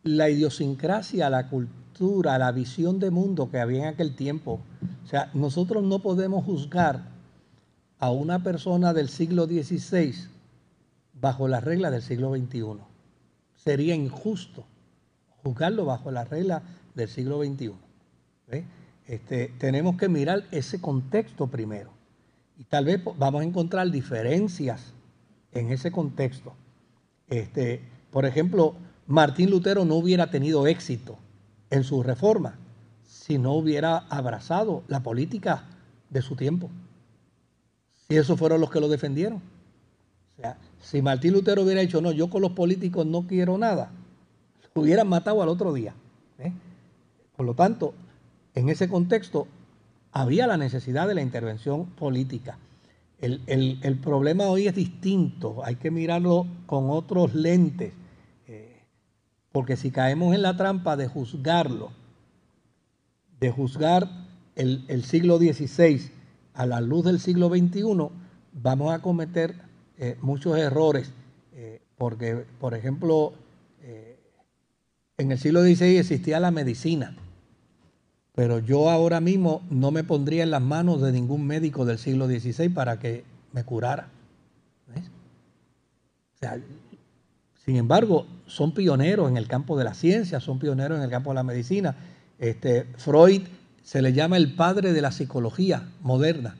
la idiosincrasia, la cultura, la visión de mundo que había en aquel tiempo. O sea, nosotros no podemos juzgar a una persona del siglo XVI bajo las reglas del siglo XXI. Sería injusto juzgarlo bajo las reglas del siglo XXI. Este, tenemos que mirar ese contexto primero. Y tal vez vamos a encontrar diferencias en ese contexto. Este, por ejemplo, Martín Lutero no hubiera tenido éxito en su reforma si no hubiera abrazado la política de su tiempo. Si esos fueron los que lo defendieron. O sea, si Martín Lutero hubiera dicho, no, yo con los políticos no quiero nada, lo hubieran matado al otro día. ¿eh? Por lo tanto, en ese contexto había la necesidad de la intervención política. El, problema hoy es distinto, hay que mirarlo con otros lentes, eh, porque si caemos en la trampa de juzgarlo, de juzgar el, siglo XVI a la luz del siglo XXI, vamos a cometer eh, muchos errores, eh, porque, por ejemplo, en el siglo XVI existía la medicina, pero yo ahora mismo no me pondría en las manos de ningún médico del siglo XVI para que me curara. sin embargo, son pioneros en el campo de la ciencia, son pioneros en el campo de la medicina. Este, Freud se le llama el padre de la psicología moderna.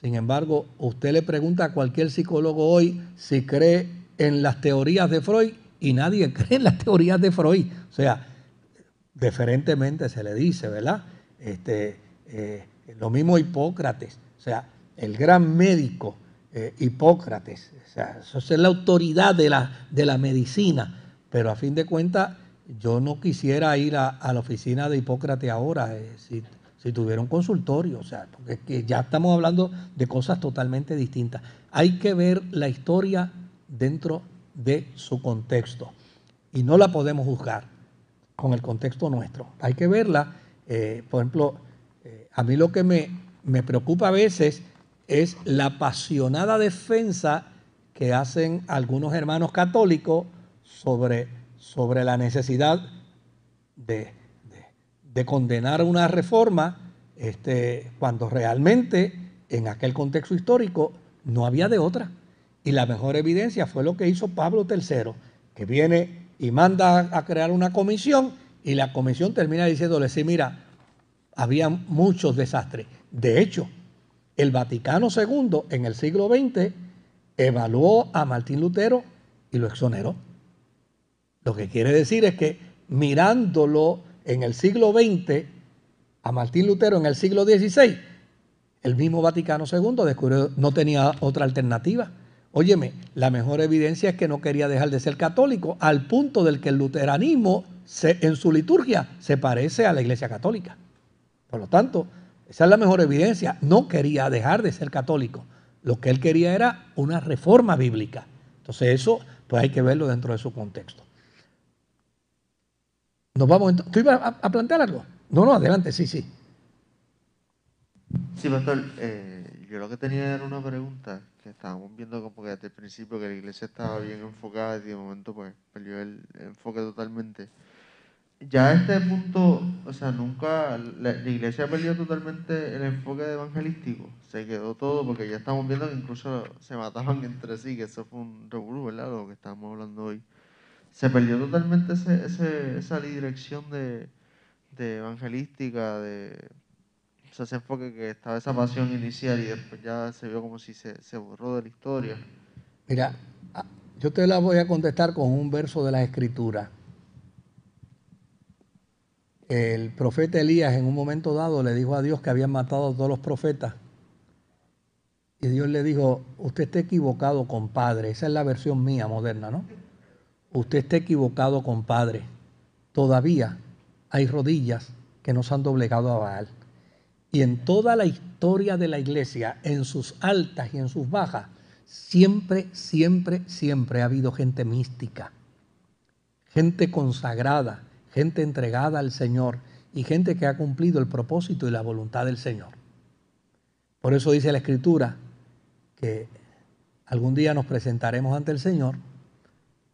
Sin embargo, usted le pregunta a cualquier psicólogo hoy si cree en las teorías de Freud y nadie cree en las teorías de Freud. O sea, diferentemente se le dice, ¿verdad? Este, eh, lo mismo Hipócrates, o sea, el gran médico eh, Hipócrates, o sea, eso es la autoridad de la, de la medicina, pero a fin de cuentas yo no quisiera ir a, la oficina de Hipócrates ahora eh, si, tuviera un consultorio, o sea, porque que ya estamos hablando de cosas totalmente distintas. Hay que ver la historia dentro de su contexto y no la podemos juzgar con el contexto nuestro. Hay que verla eh, por ejemplo, eh, a mí lo que me, me, preocupa a veces es la apasionada defensa que hacen algunos hermanos católicos sobre, sobre la necesidad de, de, condenar una reforma este, cuando realmente en aquel contexto histórico no había de otra. Y la mejor evidencia fue lo que hizo Pablo III, que viene y manda a crear una comisión y la comisión termina diciéndole, sí, mira, había muchos desastres. De hecho, el Vaticano II en el siglo XX evaluó a Martín Lutero y lo exoneró. Lo que quiere decir es que mirándolo en el siglo XX, a Martín Lutero en el siglo XVI, el mismo Vaticano II descubrió no tenía otra alternativa. Óyeme, la mejor evidencia es que no quería dejar de ser católico, al punto del que el luteranismo en su liturgia se parece a la Iglesia Católica. Por lo tanto, esa es la mejor evidencia. No quería dejar de ser católico. Lo que él quería era una reforma bíblica. Entonces eso, pues hay que verlo dentro de su contexto. Nos vamos. ¿Tú ibas a, plantear algo? No, no, adelante, sí, sí. Sí, pastor. Eh, yo lo que tenía era una pregunta que estábamos viendo como que desde el principio que la iglesia estaba bien enfocada y de momento pues perdió el enfoque totalmente ya a este punto, o sea, nunca la, iglesia perdió totalmente el enfoque evangelístico. Se quedó todo porque ya estamos viendo que incluso se mataban entre sí, que eso fue un revuelo, ¿verdad? Lo que estamos hablando hoy. Se perdió totalmente esa dirección de, evangelística, de ese enfoque que estaba esa pasión inicial y después ya se vio como si se, se borró de la historia. Mira, ah, yo te la voy a contestar con un verso de la Escritura el profeta Elías en un momento dado le dijo a Dios que habían matado a todos los profetas. Y Dios le dijo, usted está equivocado, compadre. Esa es la versión mía moderna, ¿no? Usted está equivocado, compadre. Todavía hay rodillas que nos han doblegado a Baal. Y en toda la historia de la iglesia, en sus altas y en sus bajas, siempre, siempre, siempre ha habido gente mística, gente consagrada, gente entregada al Señor y gente que ha cumplido el propósito y la voluntad del Señor. Por eso dice la Escritura que algún día nos presentaremos ante el Señor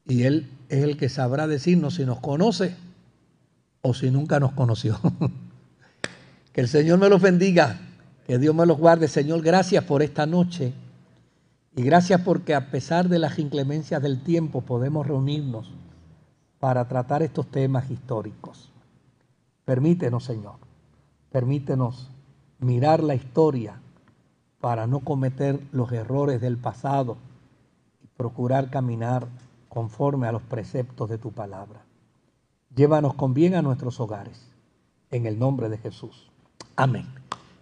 y Él es el que sabrá decirnos si nos conoce o si nunca nos conoció. que el Señor me los bendiga, que Dios me los guarde. Señor, gracias por esta noche Y gracias porque a pesar de las inclemencias del tiempo podemos reunirnos para tratar estos temas históricos. Permítenos, Señor, permítenos mirar la historia para no cometer los errores del pasado y procurar caminar conforme a los preceptos de tu palabra. Llévanos con bien a nuestros hogares, en el nombre de Jesús. Amén.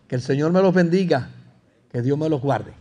Que el Señor me los bendiga, que Dios me los guarde.